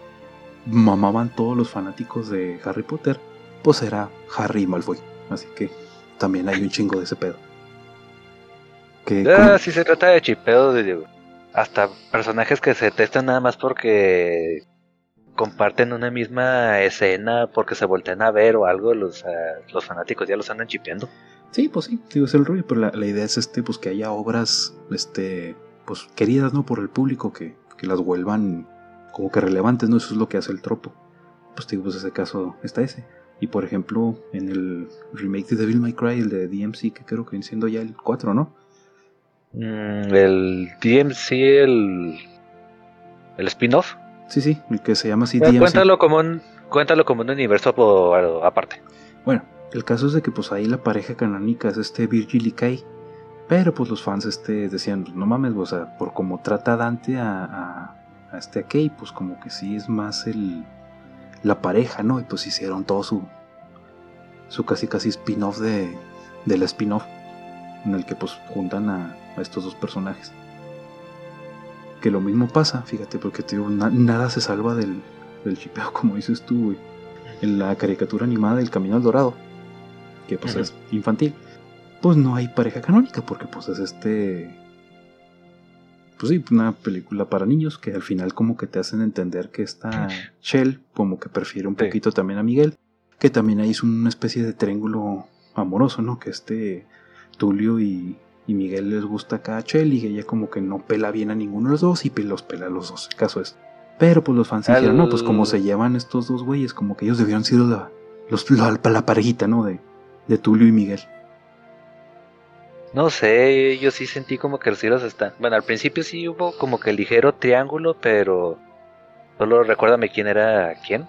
mamaban todos los fanáticos de Harry Potter, pues era Harry y Malfoy. Así que también hay un chingo de ese pedo. Ah, si se trata de chipeo, de, hasta personajes que se testan nada más porque comparten una misma escena, porque se voltean a ver o algo, los, ah, los fanáticos ya los andan chipeando. Sí, pues sí, digo, es el rollo, pero la, idea es este, pues que haya obras, este, pues queridas, ¿no? Por el público, que, que las vuelvan como que relevantes, ¿no? Eso es lo que hace el tropo. Pues digo, pues ese caso está ese. Y por ejemplo, en el remake de Devil May Cry, el de DMC, que creo que viene siendo ya el 4, ¿no? Mm, el DMC, el, el spin-off. Sí, sí, el que se llama así DMC. Cuéntalo como un, cuéntalo como un universo aparte. Bueno, el caso es de que pues ahí la pareja canónica es este Virgil y Kai. Pero pues los fans este decían, no mames, o sea, por como trata Dante a, a, este Kay, pues como que sí es más el la pareja, ¿no? Y pues hicieron todo su su casi casi spin-off de, de la spin-off en el que pues juntan a, a estos dos personajes. Que lo mismo pasa, fíjate, porque te digo, nada se salva del, del chipeo, como dices tú, En la caricatura animada del Camino al Dorado, que pues es infantil, pues no hay pareja canónica, porque pues es este. Pues sí, una película para niños que al final como que te hacen entender que esta Shell como que prefiere un poquito también a Miguel, que también ahí es una especie de triángulo amoroso, ¿no? Que este Tulio y, y Miguel les gusta acá a Chell y ella como que no pela bien a ninguno de los dos y los pela a los dos, el caso es. Pero pues los fans dijeron, no, pues como se llevan estos dos güeyes, como que ellos debieron ser la, los, la, parejita, ¿no? De, de Tulio y Miguel. No sé, yo sí sentí como que sí los están. Bueno, al principio sí hubo como que el ligero triángulo, pero solo recuérdame quién era quién.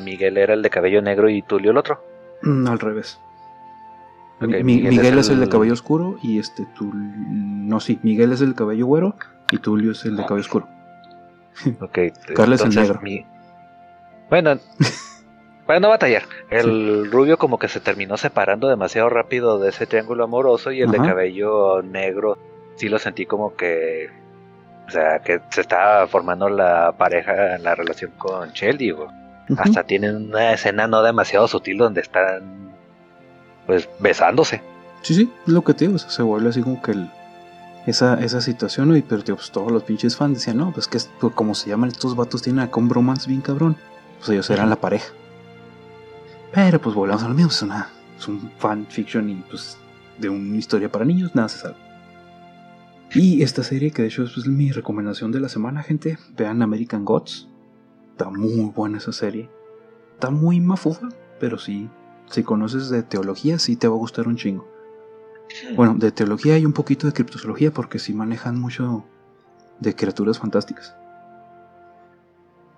Miguel era el de cabello negro y Tulio el otro. Mm, al revés. Miguel, es, el... de cabello oscuro y este tú no sí, Miguel es el de cabello güero y Tulio es el de cabello oscuro. Ok. Carlos es el negro. Bueno, para no batallar. El rubio como que se terminó separando demasiado rápido de ese triángulo amoroso y el de cabello negro sí lo sentí como que o sea, que se estaba formando la pareja en la relación con Shelly. Hasta tienen una escena no demasiado sutil donde están pues besándose. Sí, sí, es lo que te digo, se vuelve así como que esa, esa situación, y pero pues todos los pinches fans decían, no, pues que pues, como se llaman estos vatos, tienen acá un bromance bien cabrón, pues ellos eran la pareja. Pero pues volvemos a lo mismo, es, una, es un fanfiction y pues de una historia para niños, nada se sabe. Y esta serie, que de hecho es pues, mi recomendación de la semana, gente, vean American Gods. Está muy buena esa serie. Está muy mafufa, pero sí, si conoces de teología, sí te va a gustar un chingo. Bueno, de teología hay un poquito de criptozoología porque sí manejan mucho de criaturas fantásticas.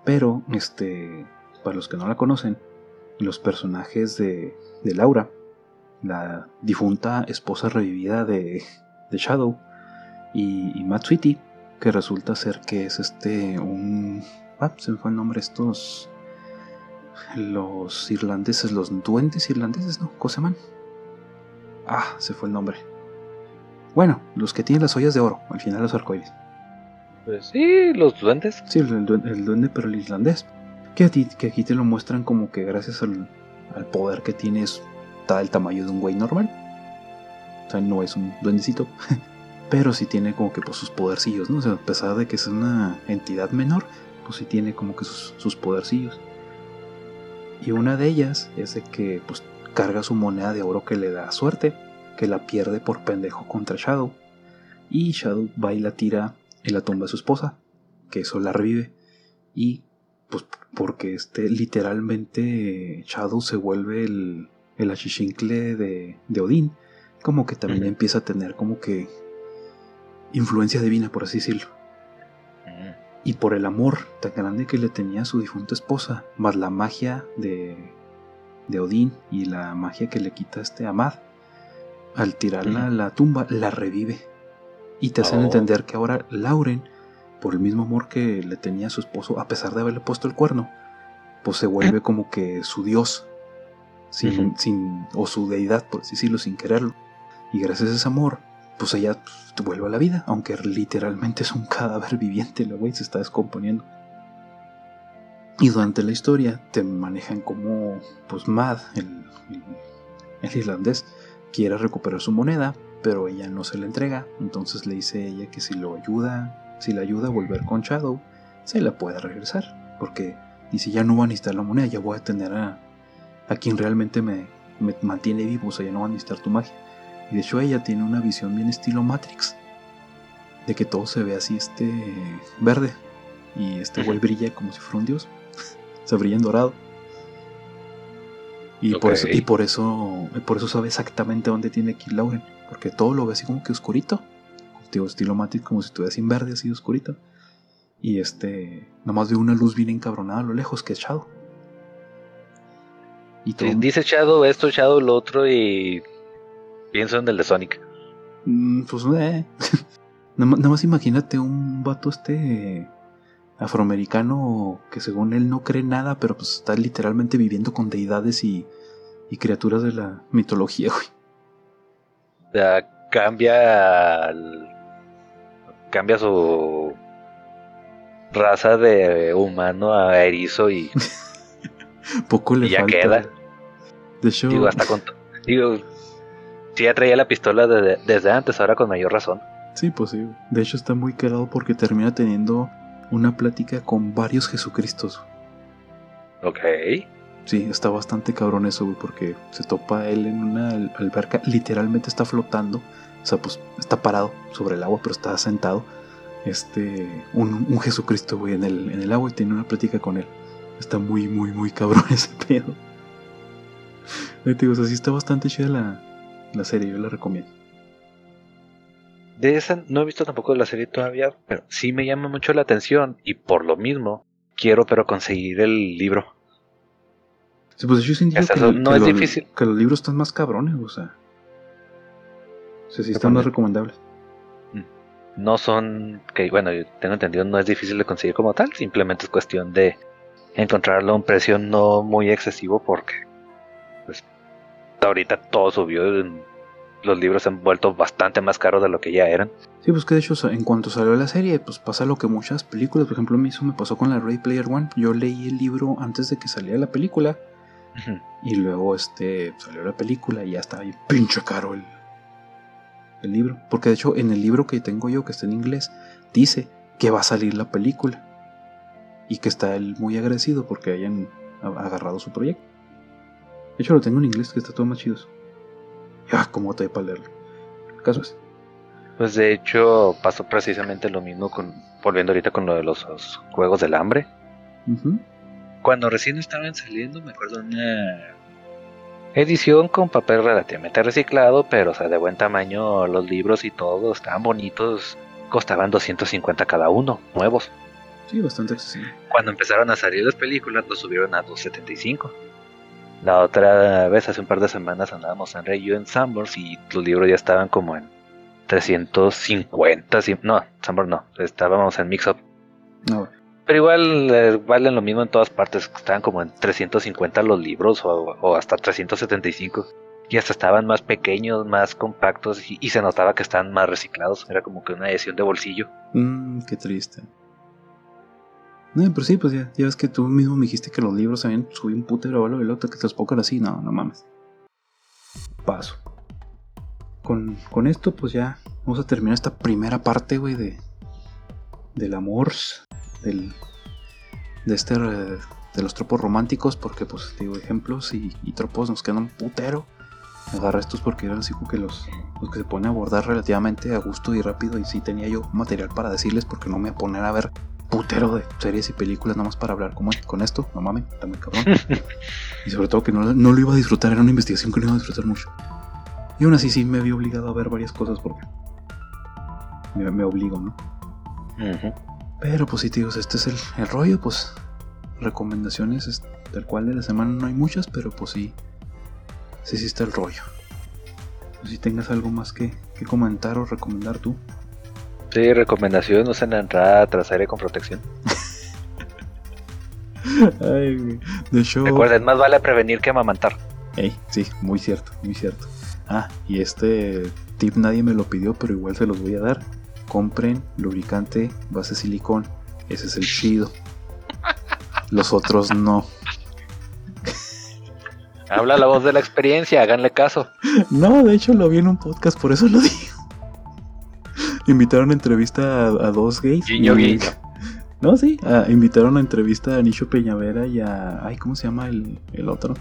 Pero, este, para los que no la conocen, los personajes de, de Laura, la difunta esposa revivida de, de Shadow, y, Matt Sweetie, que resulta ser que es este, un... Ah, se me fue el nombre, estos... Los irlandeses, los duendes irlandeses, ¿no? ¿Cómo Ah, se fue el nombre. Bueno, los que tienen las ollas de oro, al final los arcoíris. Pues sí, los duendes. Sí, el, duende, pero el islandés. Que, que aquí te lo muestran como que gracias al, al poder que tienes está el tamaño de un güey normal. O sea, no es un duendecito. pero sí tiene como que pues, sus podercillos, ¿no? O sea, a pesar de que es una entidad menor, pues sí tiene como que sus, sus podercillos. Y una de ellas es de que pues carga su moneda de oro que le da suerte, que la pierde por pendejo contra Shadow. Y Shadow va y la tira en la tumba de su esposa, que eso la revive. Y pues porque este literalmente Shadow se vuelve el, el achichincle de, de Odín, como que también empieza a tener como que influencia divina, por así decirlo. Y por el amor tan grande que le tenía a su difunta esposa, más la magia de, de Odín y la magia que le quita este Amad, al tirarla a la tumba, la revive. Y te hacen oh. entender que ahora Lauren, por el mismo amor que le tenía a su esposo, a pesar de haberle puesto el cuerno, pues se vuelve como que su dios, sin, sin, o su deidad, por así decirlo, sin quererlo. Y gracias a ese amor, pues ella vuelve a la vida, aunque literalmente es un cadáver viviente, la güey se está descomponiendo. Y durante la historia te manejan como, pues Mad, el, irlandés, quiere recuperar su moneda, pero ella no se la entrega. Entonces le dice ella que si lo ayuda, si la ayuda a volver con Shadow, se la puede regresar. Porque dice, ya no va a necesitar la moneda, ya voy a tener a, a quien realmente me, me mantiene vivo, o sea, ya no va a necesitar tu magia. Y de hecho ella tiene una visión bien estilo Matrix. De que todo se ve así este verde. Y este güey brilla como si fuera un dios se brilla en dorado. Y, por eso, y por eso por eso sabe exactamente dónde tiene que ir Lauren. Porque todo lo ve así como que oscurito. Estilo Matrix como si estuviera sin verde, así oscurito. Y este. Nomás ve una luz bien encabronada a lo lejos, que es Shadow. Y Dice Shadow esto, Shadow lo otro y. Pienso en el de Sonic. Mm, pues eh. nada más imagínate un vato este afroamericano que según él no cree nada, pero pues está literalmente viviendo con deidades y, y criaturas de la mitología, güey. O sea, cambia cambia su raza de humano a erizo y poco le ya queda. De hecho, digo, hasta con digo, si ya traía la pistola desde antes, ahora con mayor razón. Sí, pues sí. De hecho está muy cagado porque termina teniendo una plática con varios Jesucristos. Ok. Sí, está bastante cabrón eso, güey, porque se topa él en una alberca, literalmente está flotando, o sea, pues está parado sobre el agua, pero está sentado, este, un, Jesucristo, güey, en el, en el agua y tiene una plática con él. Está muy, muy, muy cabrón ese pedo. Te digo, o sea, sí está bastante chida la, la serie, yo la recomiendo. De esa no he visto tampoco la serie todavía, pero sí me llama mucho la atención y por lo mismo quiero pero conseguir el libro. Sí, pues yo sentí que, no es difícil. que los libros están más cabrones, o sea. O sea, sí están más recomendables. Mm. No son, que bueno, tengo entendido, no es difícil de conseguir como tal, simplemente es cuestión de encontrarlo a un precio no muy excesivo porque pues ahorita todo subió, los libros se han vuelto bastante más caros de lo que ya eran. Sí, pues que de hecho en cuanto salió la serie, pues pasa lo que muchas películas, por ejemplo, a mí eso me pasó con la Ray Player One, yo leí el libro antes de que saliera la película y luego este salió la película y ya estaba bien pinche caro el, el libro, porque de hecho en el libro que tengo yo que está en inglés dice que va a salir la película y que está él muy agradecido porque hayan agarrado su proyecto. De hecho, lo tengo en inglés, que está todo más chido. Ya, como te para leerlo. El caso es. Pues de hecho, pasó precisamente lo mismo con. Volviendo ahorita con lo de los, juegos del hambre. Cuando recién estaban saliendo, me acuerdo una edición con papel relativamente reciclado, pero o sea, de buen tamaño, los libros y todo, estaban bonitos, costaban 250 cada uno, nuevos. Sí, bastante accesible. Cuando empezaron a salir las películas, lo subieron a 275. La otra vez, hace un par de semanas, andábamos en Rey en Sambors y los libros ya estaban como en 350. No, Sambors no, estábamos en Mix Up. No. Pero igual eh, valen lo mismo en todas partes. Estaban como en 350 los libros o, hasta 375. Y hasta estaban más pequeños, más compactos y, se notaba que estaban más reciclados. Era como que una edición de bolsillo. Mmm, qué triste. No, pero sí, pues ya, ya ves que tú mismo me dijiste que los libros habían subido un putero o el otro, que los pongan así. No, no mames. Paso. Con, con esto, pues ya vamos a terminar esta primera parte, güey, de. Del amor. Del. De este. De los tropos románticos, porque, pues, digo, ejemplos y, tropos nos quedan un putero. Agarra estos porque eran así como que los, los que se ponen a abordar relativamente a gusto y rápido. Y sí tenía yo material para decirles, porque no me voy a poner a ver putero de series y películas nada más para hablar como con esto, no mames, está muy cabrón. y sobre todo que no, lo iba a disfrutar, era una investigación que no iba a disfrutar mucho. Y aún así sí me había obligado a ver varias cosas porque me, obligo, ¿no? Pero pues sí, tíos, este es el, rollo, pues recomendaciones tal cual de la semana no hay muchas, pero pues sí, sí, sí está el rollo. Pues si tengas algo más que, que comentar o recomendar tú. Sí, recomendación, usen la entrada trasera con protección. Ay, de. Recuerden, más vale prevenir que amamantar. Ey, sí, muy cierto, muy cierto. Ah, y este tip nadie me lo pidió, pero igual se los voy a dar. Compren lubricante base silicón. Ese es el chido. Los otros no. Habla la voz de la experiencia, háganle caso. No, de hecho lo vi en un podcast, por eso lo digo invitaron a entrevista a, dos gays. No, sí, invitaron a entrevista a Nicho Peñavera y a. Ay, ¿cómo se llama el, otro?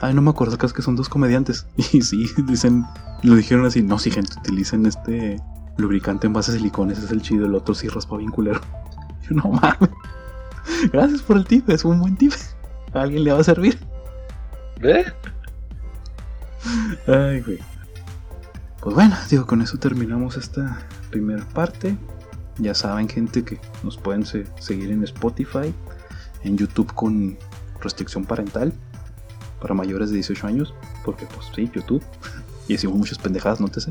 Ay, no me acuerdo, es que son dos comediantes. Y sí, dicen, lo dijeron así, no, sí, gente, utilicen este lubricante en base a silicones, es el chido, el otro sí raspa bien culero. Yo, no mames. Gracias por el tip, es un buen tip. A alguien le va a servir. ¿Eh? Ay, güey. Pues bueno, digo, con eso terminamos esta primera parte. Ya saben, gente, que nos pueden seguir en Spotify, en YouTube con restricción parental para mayores de 18 años, porque pues sí, YouTube. Y decimos muchas pendejadas, no te sé.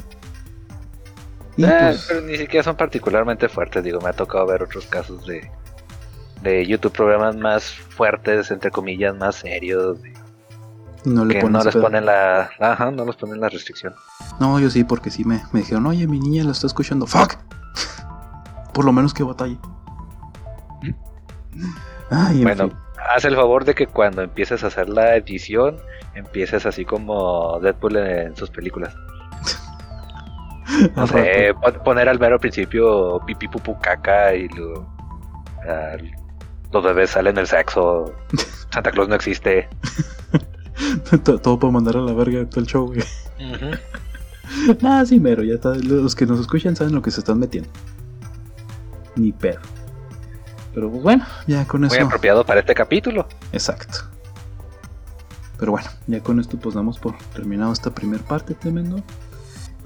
Y, eh, pues, pero ni siquiera son particularmente fuertes, digo, me ha tocado ver otros casos de, de YouTube, programas más fuertes, entre comillas, más serios. No le que no les ponen la. Ajá, no les ponen la restricción. No, yo sí, porque sí me, me dijeron, oye, mi niña la está escuchando. ¡Fuck! Por lo menos que batalle. Ay, bueno, haz el favor de que cuando empieces a hacer la edición, empieces así como Deadpool en, sus películas. No sé, poner al mero principio pipi pupu caca y lo, los bebés salen del sexo. Santa Claus no existe. todo para mandar a la verga todo el show, güey. Nada, sí, mero, ya está. Los que nos escuchan saben lo que se están metiendo. Ni pedo. Pero pues bueno, ya con eso. Muy apropiado para este capítulo. Exacto. Pero bueno, ya con esto pues damos por terminado esta primera parte, tremendo.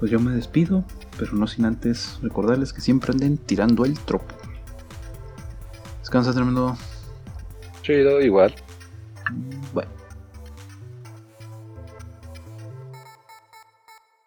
Pues yo me despido, pero no sin antes recordarles que siempre anden tirando el tropo. Descansa, tremendo. Chido, igual.